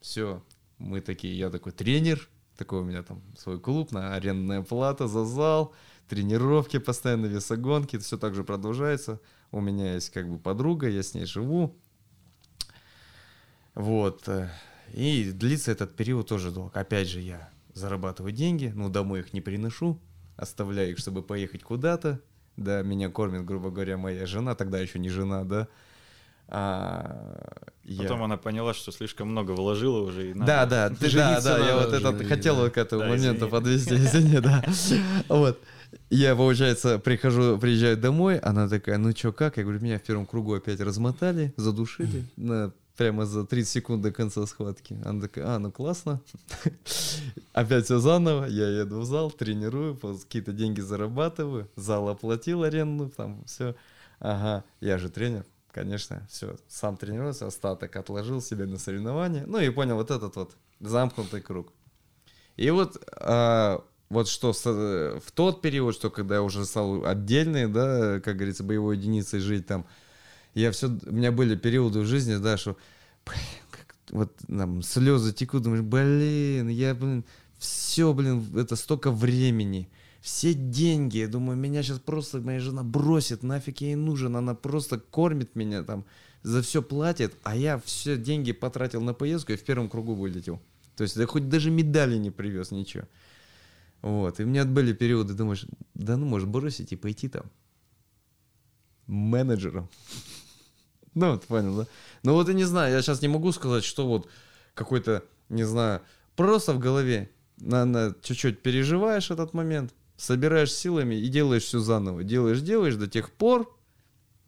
Все, мы такие, я такой тренер, такой у меня там свой клуб, на арендная плата за зал, тренировки постоянно, весогонки, это все так же продолжается. У меня есть как бы подруга, я с ней живу. Вот. Э, и длится этот период тоже долго. Опять же, я зарабатываю деньги, но домой их не приношу, оставляю их, чтобы поехать куда-то, да, меня кормит, грубо говоря, моя жена, тогда еще не жена, да, а, Потом я... она поняла, что слишком много вложила уже. И надо да, да, ты, да, да, я вот этот хотел да. к этому да, моменту извини. подвести, извини, да. Вот. Я, получается, прихожу, приезжаю домой, она такая, ну чё, как? Я говорю, меня в первом кругу опять размотали, задушили на прямо за 30 секунд до конца схватки. Она такая, а, ну классно. Опять все заново, я еду в зал, тренирую, какие-то деньги зарабатываю, зал оплатил аренду, там все. Ага, я же тренер, конечно, все, сам тренируется, остаток отложил себе на соревнования. Ну и понял вот этот вот замкнутый круг. И вот, а, вот что в тот период, что когда я уже стал отдельный, да, как говорится, боевой единицей жить там, я все, у меня были периоды в жизни, да, что, блин, как, вот там слезы текут, думаешь, блин, я, блин, все, блин, это столько времени, все деньги, я думаю, меня сейчас просто моя жена бросит, нафиг ей нужен, она просто кормит меня там, за все платит, а я все деньги потратил на поездку и в первом кругу вылетел. То есть, да хоть даже медали не привез, ничего. Вот, и у меня были периоды, думаешь, да ну, может, бросить и пойти там менеджером. Ну, вот понял, да? Ну вот я не знаю, я сейчас не могу сказать, что вот какой-то, не знаю, просто в голове на, на чуть-чуть переживаешь этот момент, собираешь силами и делаешь все заново. Делаешь, делаешь до тех пор,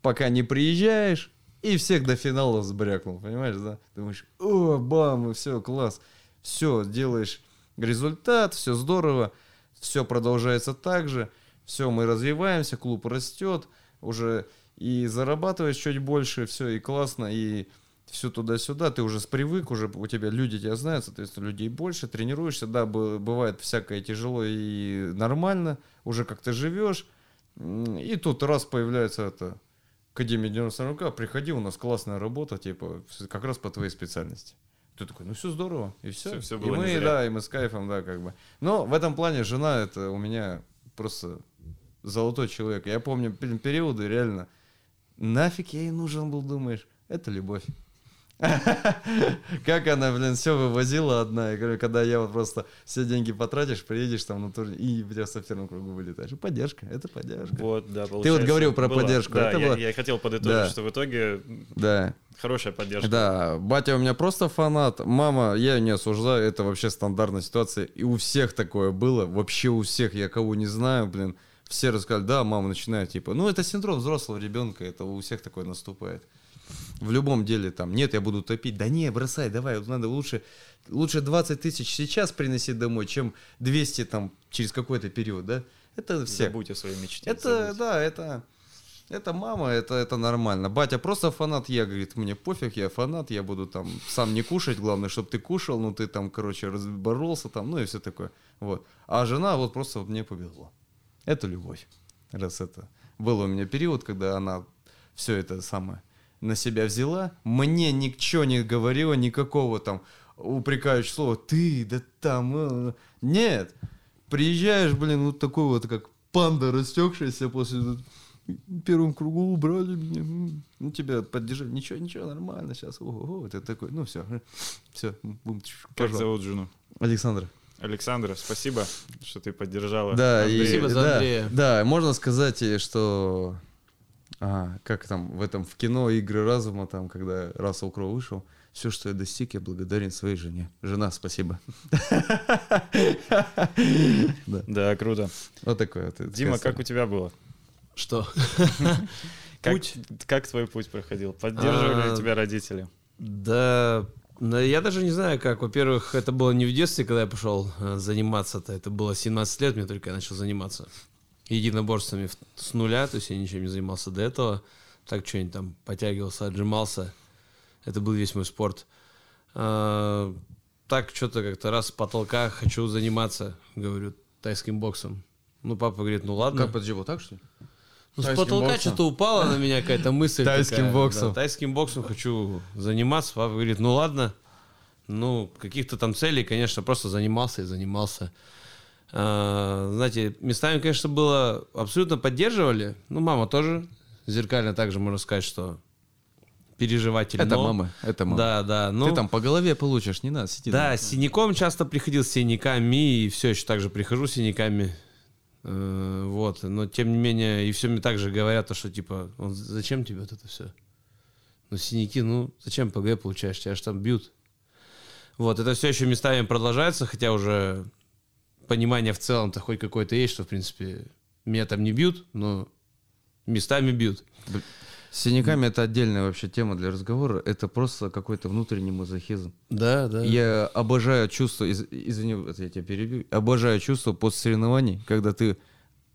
пока не приезжаешь, и всех до финала сбрякнул, понимаешь, да? Думаешь, о, бам, и все, класс. Все, делаешь результат, все здорово, все продолжается так же, все, мы развиваемся, клуб растет, уже и зарабатываешь чуть больше, все, и классно, и все туда-сюда, ты уже привык, уже у тебя люди тебя знают, соответственно, людей больше, тренируешься, да, бывает всякое тяжело и нормально, уже как то живешь, и тут раз появляется это, Академия 90 приходи, у нас классная работа, типа, как раз по твоей специальности. Ты такой, ну все здорово, и все. все, все было и мы, да, и мы с кайфом, да, как бы. Но в этом плане жена это у меня просто золотой человек. Я помню периоды реально, нафиг я ей нужен был, думаешь? Это любовь. Как она, блин, все вывозила одна. Я говорю, когда я вот просто все деньги потратишь, приедешь там на турнир и просто в первом кругу вылетаешь. Поддержка, это поддержка. Вот, да, Ты вот говорил про было- поддержку. Да, это я, было- я хотел подытожить, Да. что в итоге Да. хорошая поддержка. Да, батя у меня просто фанат. Мама, я ее не осуждаю, это вообще стандартная ситуация. И у всех такое было, вообще у всех, я кого не знаю, блин. Все рассказали, да, мама начинает, типа, ну это синдром взрослого ребенка, это у всех такое наступает. В любом деле там, нет, я буду топить. Да не, бросай, давай, вот надо лучше, лучше 20 тысяч сейчас приносить домой, чем 200 там через какой-то период, да? Это все. Забудь о своей мечте. Это, забудь. да, это, это мама, это, это нормально. Батя просто фанат, я, говорит, мне пофиг, я фанат, я буду там сам не кушать, главное, чтобы ты кушал, ну ты там, короче, разборолся там, ну и все такое. Вот. А жена вот просто вот мне повезло. Это любовь. Раз это. Был у меня период, когда она все это самое на себя взяла, мне ничего не говорила, никакого там упрекающего слова, ты, да там, э». нет. Приезжаешь, блин, вот такой вот, как панда, растекшаяся после первом кругу убрали меня, ну, тебя поддержали, ничего, ничего, нормально, сейчас, ого, ты такой, ну, все, все, Как зовут жену? Александр. Александра, спасибо, что ты поддержала. Да, Андрея. и, Спасибо за да, Андрея. Да, можно сказать, и что а, как там в этом в кино игры разума, там, когда Рассел Кроу вышел, все, что я достиг, я благодарен своей жене. Жена, спасибо. Да, круто. Вот такое вот. Дима, как у тебя было? Что? Путь? как твой путь проходил? Поддерживали А, тебя родители? Да, я даже не знаю как. Во-первых, это было не в детстве, когда я пошел э, заниматься-то. Это было 17 лет, мне только я начал заниматься единоборствами с нуля. То есть я ничем не занимался до этого. Так что-нибудь там потягивался, отжимался. Это был весь мой спорт. А, так что-то как-то раз с потолка хочу заниматься, говорю, тайским боксом. Ну, папа говорит, ну ладно. Как, подожди, вот так что ли? Ну, с Тайским потолка боксом? что-то упала на меня какая-то мысль. Тайским такая, боксом. да, тайским боксом хочу заниматься. Папа говорит, ну ладно. Ну, каких-то там целей, конечно, просто занимался и занимался. А, знаете, местами, конечно, было абсолютно поддерживали. Ну, мама тоже. Зеркально также можно сказать, что переживатель. Это но- мама, это мама. Да, да. Ну, Ты там по голове получишь, не надо, сиди. да, с синяком часто приходил, с синяками, и все еще так же прихожу с синяками. Э, Вот, но тем не менее, и все мне также говорят, то, что типа, «Он зачем тебе вот это все? Ну, синяки, ну, зачем по голове получаешь? Тебя же там бьют. Вот, это все еще местами продолжается, хотя уже понимание в целом-то хоть какое-то есть, что, в принципе, меня там не бьют, но местами бьют. С синяками это отдельная вообще тема для разговора. Это просто какой-то внутренний мазохизм. Да, да. Я обожаю чувство, из- извини, я тебя перебью, обожаю чувство после соревнований, когда ты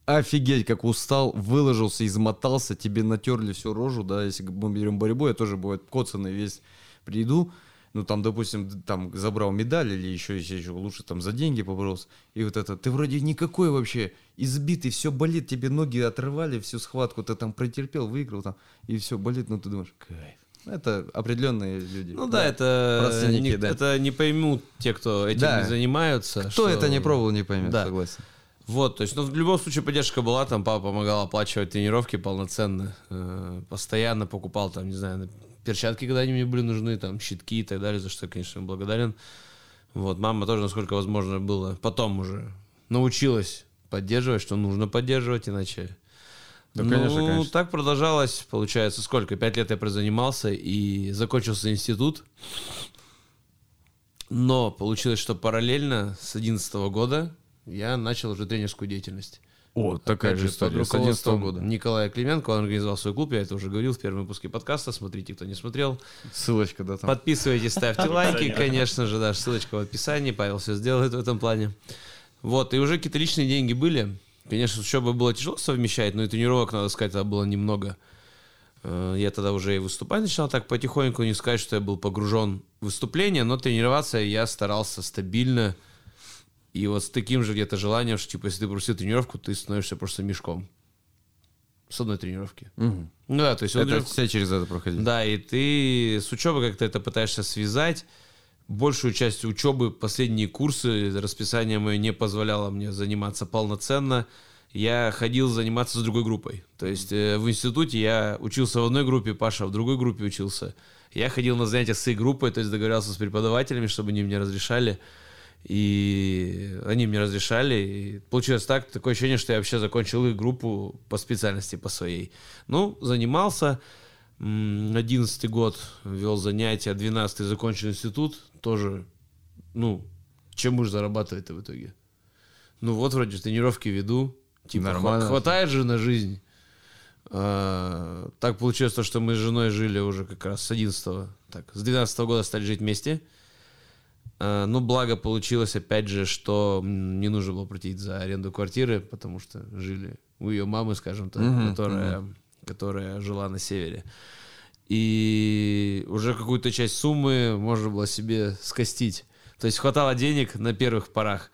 офигеть как устал, выложился, измотался, тебе натерли всю рожу, да, если мы берем борьбу, я тоже бывает коцанный весь приду, ну там, допустим, там забрал медаль или еще, если еще лучше там за деньги поборолся, и вот это, ты вроде никакой вообще избитый, все болит, тебе ноги отрывали всю схватку, ты там претерпел, выиграл там, и все болит, но ты думаешь, кайф. Это определенные люди. Ну да, это, Про синяки, не, да. это не поймут те, кто этим Да. занимаются. Кто что- это не пробовал, не поймет, Да. согласен. Вот, то есть, ну, в любом случае поддержка была, там папа помогал оплачивать тренировки полноценно, э, постоянно покупал там, не знаю, перчатки, когда они мне были нужны, там, щитки и так далее, за что я, конечно, благодарен. Вот, мама тоже, насколько возможно было, потом уже научилась поддерживать, что нужно поддерживать, иначе... Да, ну, конечно, конечно. так продолжалось, получается, сколько? Пять лет я прозанимался и закончился институт. Но получилось, что параллельно с 11 года я начал уже тренерскую деятельность. О, такая Опять же под история. С 11 руководством года. Николая Клименко, он организовал свой клуб, я это уже говорил в первом выпуске подкаста, смотрите, кто не смотрел. Ссылочка, да, там. Подписывайтесь, ставьте лайки, конечно же, да, ссылочка в описании, Павел все сделает в этом плане. Вот, и уже какие-то личные деньги были. Конечно, с учебой было тяжело совмещать, но и тренировок, надо сказать, тогда было немного. Э, Я тогда уже и выступать начинал так потихоньку, не сказать, что я был погружен в выступление, но тренироваться я старался стабильно. И вот с таким же где-то желанием, что, типа, если ты пропустил тренировку, ты становишься просто мешком. С одной тренировки. Мгм. Ну да, то есть... Это тренировку- все через это проходили. да, и ты с учебой как-то это пытаешься связать. Большую часть учебы, последние курсы, расписание мое не позволяло мне заниматься полноценно. Я ходил заниматься с другой группой. То есть э, в институте я учился в одной группе, Паша в другой группе учился. Я ходил на занятия с своей группой, то есть договорялся с преподавателями, чтобы они мне разрешали. И они мне разрешали. И получилось так, такое ощущение, что я вообще закончил их группу по специальности, по своей. Ну, занимался. Одиннадцатый год вел занятия, двенадцатый закончил институт. Тоже, ну, чем будешь зарабатывать-то в итоге? Ну вот, вроде тренировки веду. Типа, Нормально. хватает же на жизнь. А, так получилось то, что мы с женой жили уже как раз с 11 так, с 12 года стали жить вместе. А, ну, благо получилось, опять же, что не нужно было платить за аренду квартиры, потому что жили у ее мамы, скажем так, Мгм, которая, которая жила на севере. И уже какую-то часть суммы можно было себе скостить. То есть хватало денег на первых порах.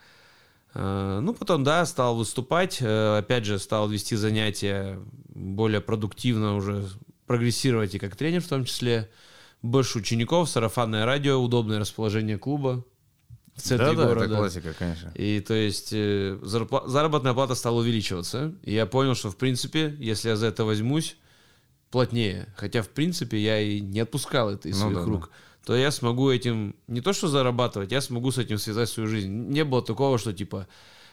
Э, Ну, потом, да, стал выступать, э, опять же, стал вести занятия более продуктивно уже, прогрессировать и как тренер в том числе. Больше учеников, сарафанное радио, удобное расположение клуба в центре Да-да, города. это классика, конечно. И то есть э, зарпла- заработная плата стала увеличиваться. И я понял, что в принципе, если я за это возьмусь плотнее, хотя в принципе я и не отпускал это из Ну своих да, рук, то я смогу этим не то что зарабатывать, я смогу с этим связать свою жизнь. Не было такого, что типа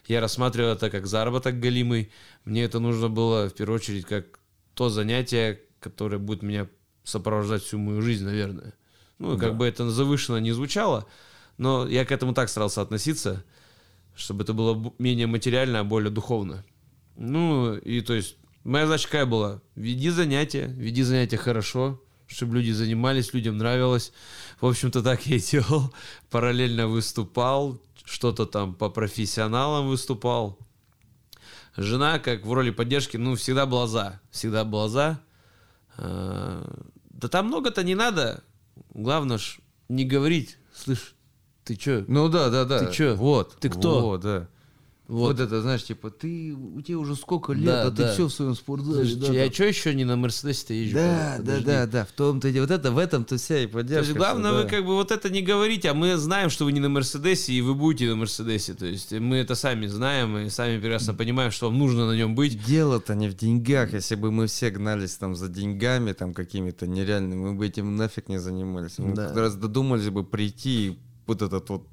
я рассматривал это как заработок галимый. Мне это нужно было в первую очередь как то занятие, которое будет меня сопровождать всю мою жизнь, наверное. Ну, и как бы это завышенно не звучало, но я к этому так старался относиться, чтобы это было менее материально, а более духовно. Ну, и то есть, моя задача какая была? Веди занятия, веди занятия хорошо, чтобы люди занимались, людям нравилось. В общем-то, так я и делал. Параллельно выступал, что-то там по профессионалам выступал. Жена, как в роли поддержки, ну, всегда была за. Всегда была за. Да там много-то не надо. Главное ж не говорить. Слышь, ты чё? Ну да, да, да. Ты чё? Вот. Ты кто? Вот, да. Вот. Вот. это, знаешь, типа, ты, у тебя уже сколько лет, Да, а да. ты все в своем спортзале. Да, я да. чё еще не на Мерседесе-то езжу? Да, да, Подожди. да, да, в том-то и. Вот это, в этом-то вся и То поддержка. есть главное, что, вы да. как бы вот это не говорите, а мы знаем, что вы не на Мерседесе, и вы будете на Мерседесе. То есть мы это сами знаем, и сами прекрасно понимаем, что вам нужно на нем быть. Дело-то не в деньгах. Если бы мы все гнались там за деньгами, там какими-то нереальными, мы бы этим нафиг не занимались. Мы Да. как раз додумались бы прийти и вот этот вот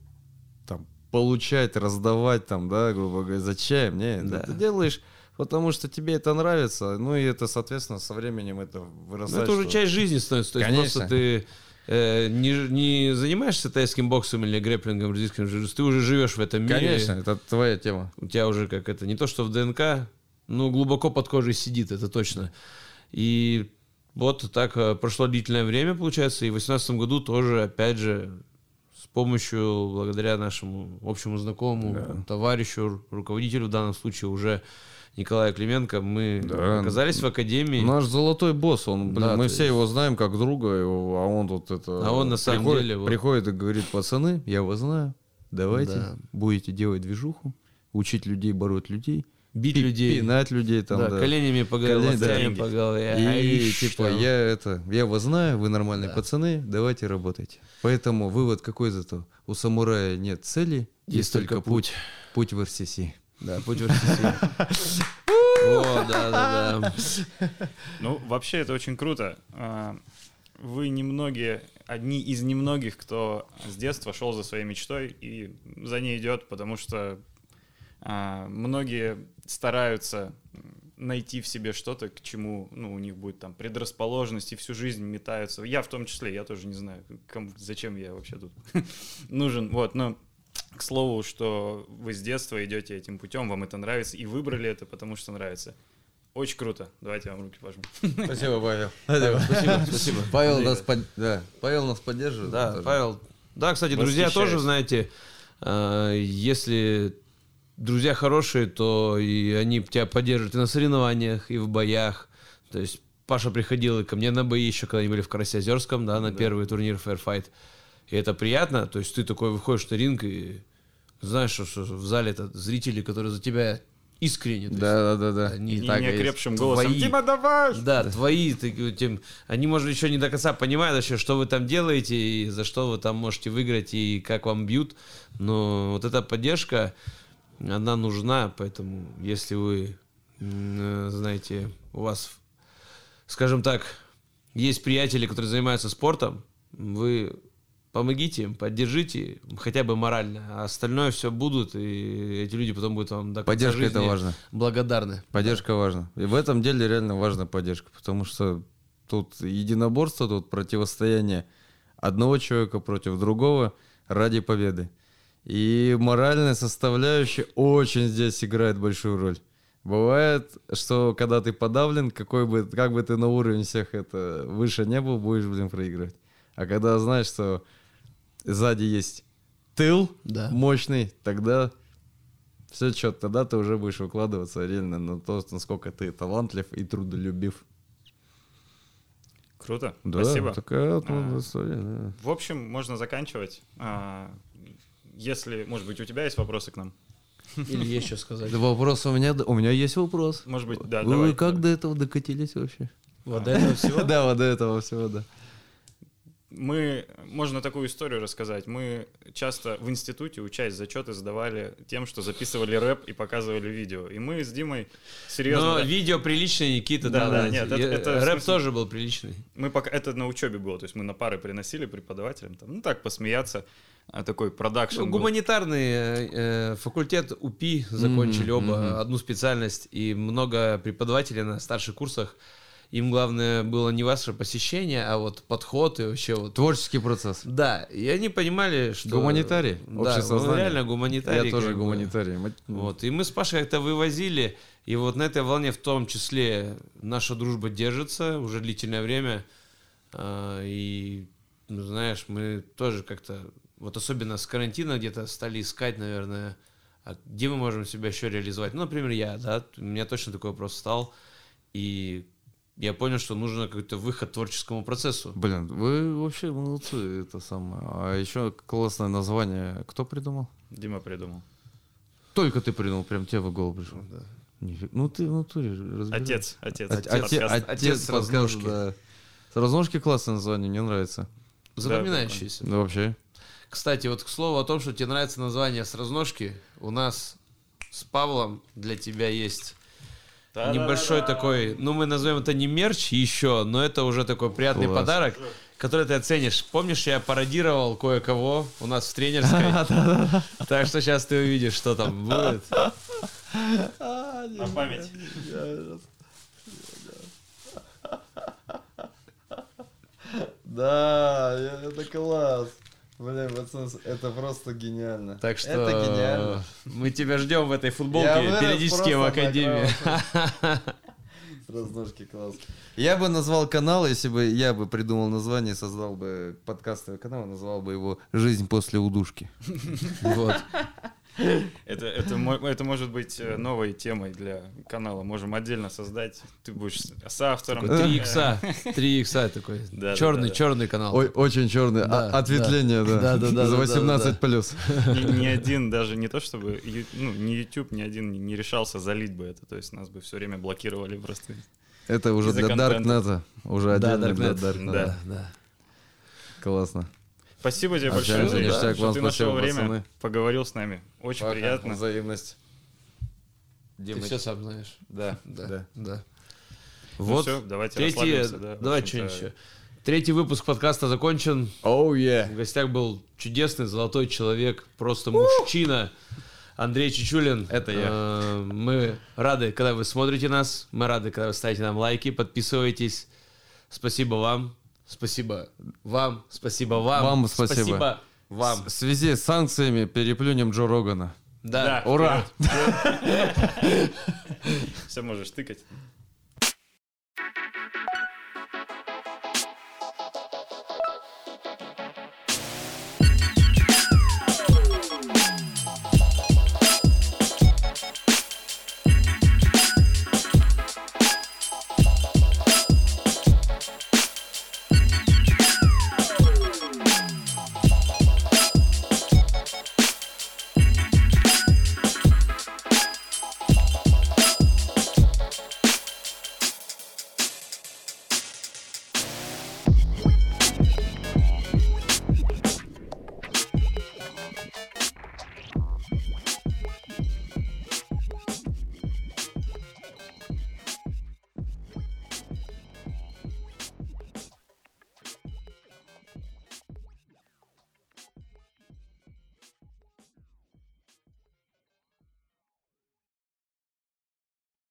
получать, раздавать там, да, грубо говоря, за чаем. Не, Да. ты делаешь, потому что тебе это нравится. Ну и это, соответственно, со временем это Ну, вырастает. это уже что- часть жизни становится. То есть Конечно. просто ты э, не, не занимаешься тайским боксом или грэпплингом, бразильским ты уже живешь в этом мире. Конечно, это твоя тема. у тебя уже как это, не то что в ДНК, но глубоко под кожей сидит, это точно. И вот так э, прошло длительное время, получается, и в 2018 году тоже, опять же, помощью, благодаря нашему общему знакомому, товарищу, ру- руководителю в данном случае уже Николая Клименко, мы Да. оказались в академии. Наш золотой босс, он, блин, Да, мы все есть- его знаем как друга, его, а он тут это... А он на самом приходит, деле вот- Приходит и говорит, пацаны, я вас знаю, давайте, Да. будете делать движуху, учить людей, бороть людей, Бить людей. пинать людей там, да, да. коленями по голове, Колени, да. по голове. И Ай, типа, что? я это, я вас знаю, вы нормальные пацаны, давайте работайте. Поэтому вывод какой зато? У самурая нет цели, есть, только путь. Путь в РСС. Да, путь в РСС. О, да, да, да. Ну, вообще это очень круто. А, Вы немногие, одни из немногих, кто с детства шел за своей мечтой и за ней идет, потому что а, многие стараются найти в себе что-то, к чему ну, у них будет там предрасположенность, и всю жизнь метаются. Я в том числе, я тоже не знаю, кому- зачем я вообще тут нужен. Вот, но к слову, что вы с детства идете этим путем, вам это нравится, и выбрали это, потому что нравится. Очень круто. Давайте я вам руки пожму. Спасибо, Павел. Спасибо, спасибо. Павел нас, под- да, Павел нас поддерживает. Да, тоже. Павел. Да, кстати, друзья тоже, знаете, э, если друзья хорошие, то и они тебя поддерживают и на соревнованиях, и в боях. То есть Паша приходил ко мне на бои еще, когда они были в Карасиозерском, да, на первый турнир Fairfight. И это приятно, то есть ты такой выходишь на ринг и знаешь, что, что в зале это зрители, которые за тебя искренне. то есть Да, да, да, да. Они И так неокрепшим голосом. Твои. Дима, давай! Да, твои, ты- тем, они, может, еще не до конца понимают вообще, что вы там делаете, и за что вы там можете выиграть, и как вам бьют. Но вот эта поддержка, она нужна, поэтому если вы, э, знаете, у вас, скажем так, есть приятели, которые занимаются спортом, вы помогите им, поддержите хотя бы морально, а остальное все будут, и эти люди потом будут вам до конца Поддержка жизни это важно. благодарны. Поддержка важна. И в этом деле реально важна поддержка, потому что тут единоборство, тут противостояние одного человека против другого ради победы. И моральная составляющая очень здесь играет большую роль. Бывает, что когда ты подавлен, какой бы, как бы ты на уровень всех это выше не был, будешь, блин, проигрывать. А когда знаешь, что сзади есть тыл Да. мощный, тогда все четко, тогда ты уже будешь выкладываться реально на то, насколько ты талантлив и трудолюбив. Круто. Да, Спасибо. такая вот А. история, да. В общем, можно заканчивать. А, Если, может быть, у тебя есть вопросы к нам? Или есть что сказать. Да вопрос у меня, у меня есть вопрос. Может быть, да, Вы давай. как до этого докатились вообще? Вот до этого всего. Да, вот до этого всего, да. Мы, можно такую историю рассказать. Мы часто в институте, учась зачеты, сдавали тем, что записывали рэп и показывали видео. И мы с Димой серьезно... Но да, видео приличное, Никита, Да, да, да, да. нет, это- это Рэп смысле- тоже был приличный. Мы пока это на учебе было, то есть мы на пары приносили преподавателям, там, ну так посмеяться, а такой продакшн. Ну, гуманитарный э, э, факультет УПИ закончили Мгм, оба мгм. одну специальность, и много преподавателей на старших курсах. Им главное было не ваше посещение, а вот подход и вообще вот... Творческий процесс. Да, и они понимали, что... Гуманитарий, Да, он реально гуманитарий. Я тоже бы. гуманитарий. Вот, и мы с Пашей как-то вывозили, и вот на этой волне в том числе наша дружба держится уже длительное время, А, и, ну, знаешь, мы тоже как-то, вот особенно с карантина где-то стали искать, наверное, а где мы можем себя еще реализовать. Ну, например, я, да, у меня точно такой вопрос стал, и я понял, что нужен какой-то выход творческому процессу. Блин, вы вообще молодцы, это самое. А еще классное название. Кто придумал? Дима придумал. Только ты придумал, прям тебе в голову пришло. Нифиг- Ну ты в натуре разбирай. Отец, отец, От- отец, отец Отец разножки. да. С разножки классное название, мне нравится. Запоминающийся. Да вообще. Кстати, вот к слову о том, что тебе нравится название с разножки, у нас с Павлом для тебя есть небольшой такой, ну мы назовем это не мерч еще, но это уже такой приятный Класс. подарок, который ты оценишь. Помнишь, я пародировал кое-кого у нас в тренерской? Так что сейчас ты увидишь, что там будет. На память. Да, это класс. Блин, пацан, это просто гениально. Так что Это гениально. мы тебя ждем в этой футболке периодически в академии. Разножки класс. Я бы назвал канал, если бы я бы придумал название, создал бы подкастовый канал, назвал бы его «Жизнь после удушки». Вот. Это, это, это может быть э, новой темой для канала. Можем отдельно создать. Ты будешь с- соавтором. 3 икса. 3 икса такой. Да, да, Черный, да, да. черный канал. Ой, очень черный. Да, А- Ответвление, да. Да, да, да, За да, 18 да, плюс. Ни, ни один даже не то, чтобы ну, ни YouTube, ни один не- решался залить бы это. То есть нас бы все время блокировали просто. Это уже для контента. Даркнета. Уже Да, отдельно для Darknet. Даркнета. Да, да. Классно. Спасибо тебе Общаемся, большое, Андрей, ништяк, что ты нашел время, пацаны. поговорил с нами. Очень Пока. приятно. Взаимность. Ты все сам знаешь. Да, Да, да. да. Ну Вот. всё, давайте Третий, расслабимся, да, давай что-нибудь еще. Третий выпуск подкаста закончен. Оу, yeah. В гостях был чудесный золотой человек, просто мужчина. Андрей Чичулин. Это я. Э, Мы рады, когда вы смотрите нас. Мы рады, когда вы ставите нам лайки, подписываетесь. Спасибо вам. Спасибо вам. Спасибо вам. Вам спасибо. Спасибо вам. В связи с санкциями переплюнем Джо Рогана. Да. Да, Ура! Все можешь тыкать.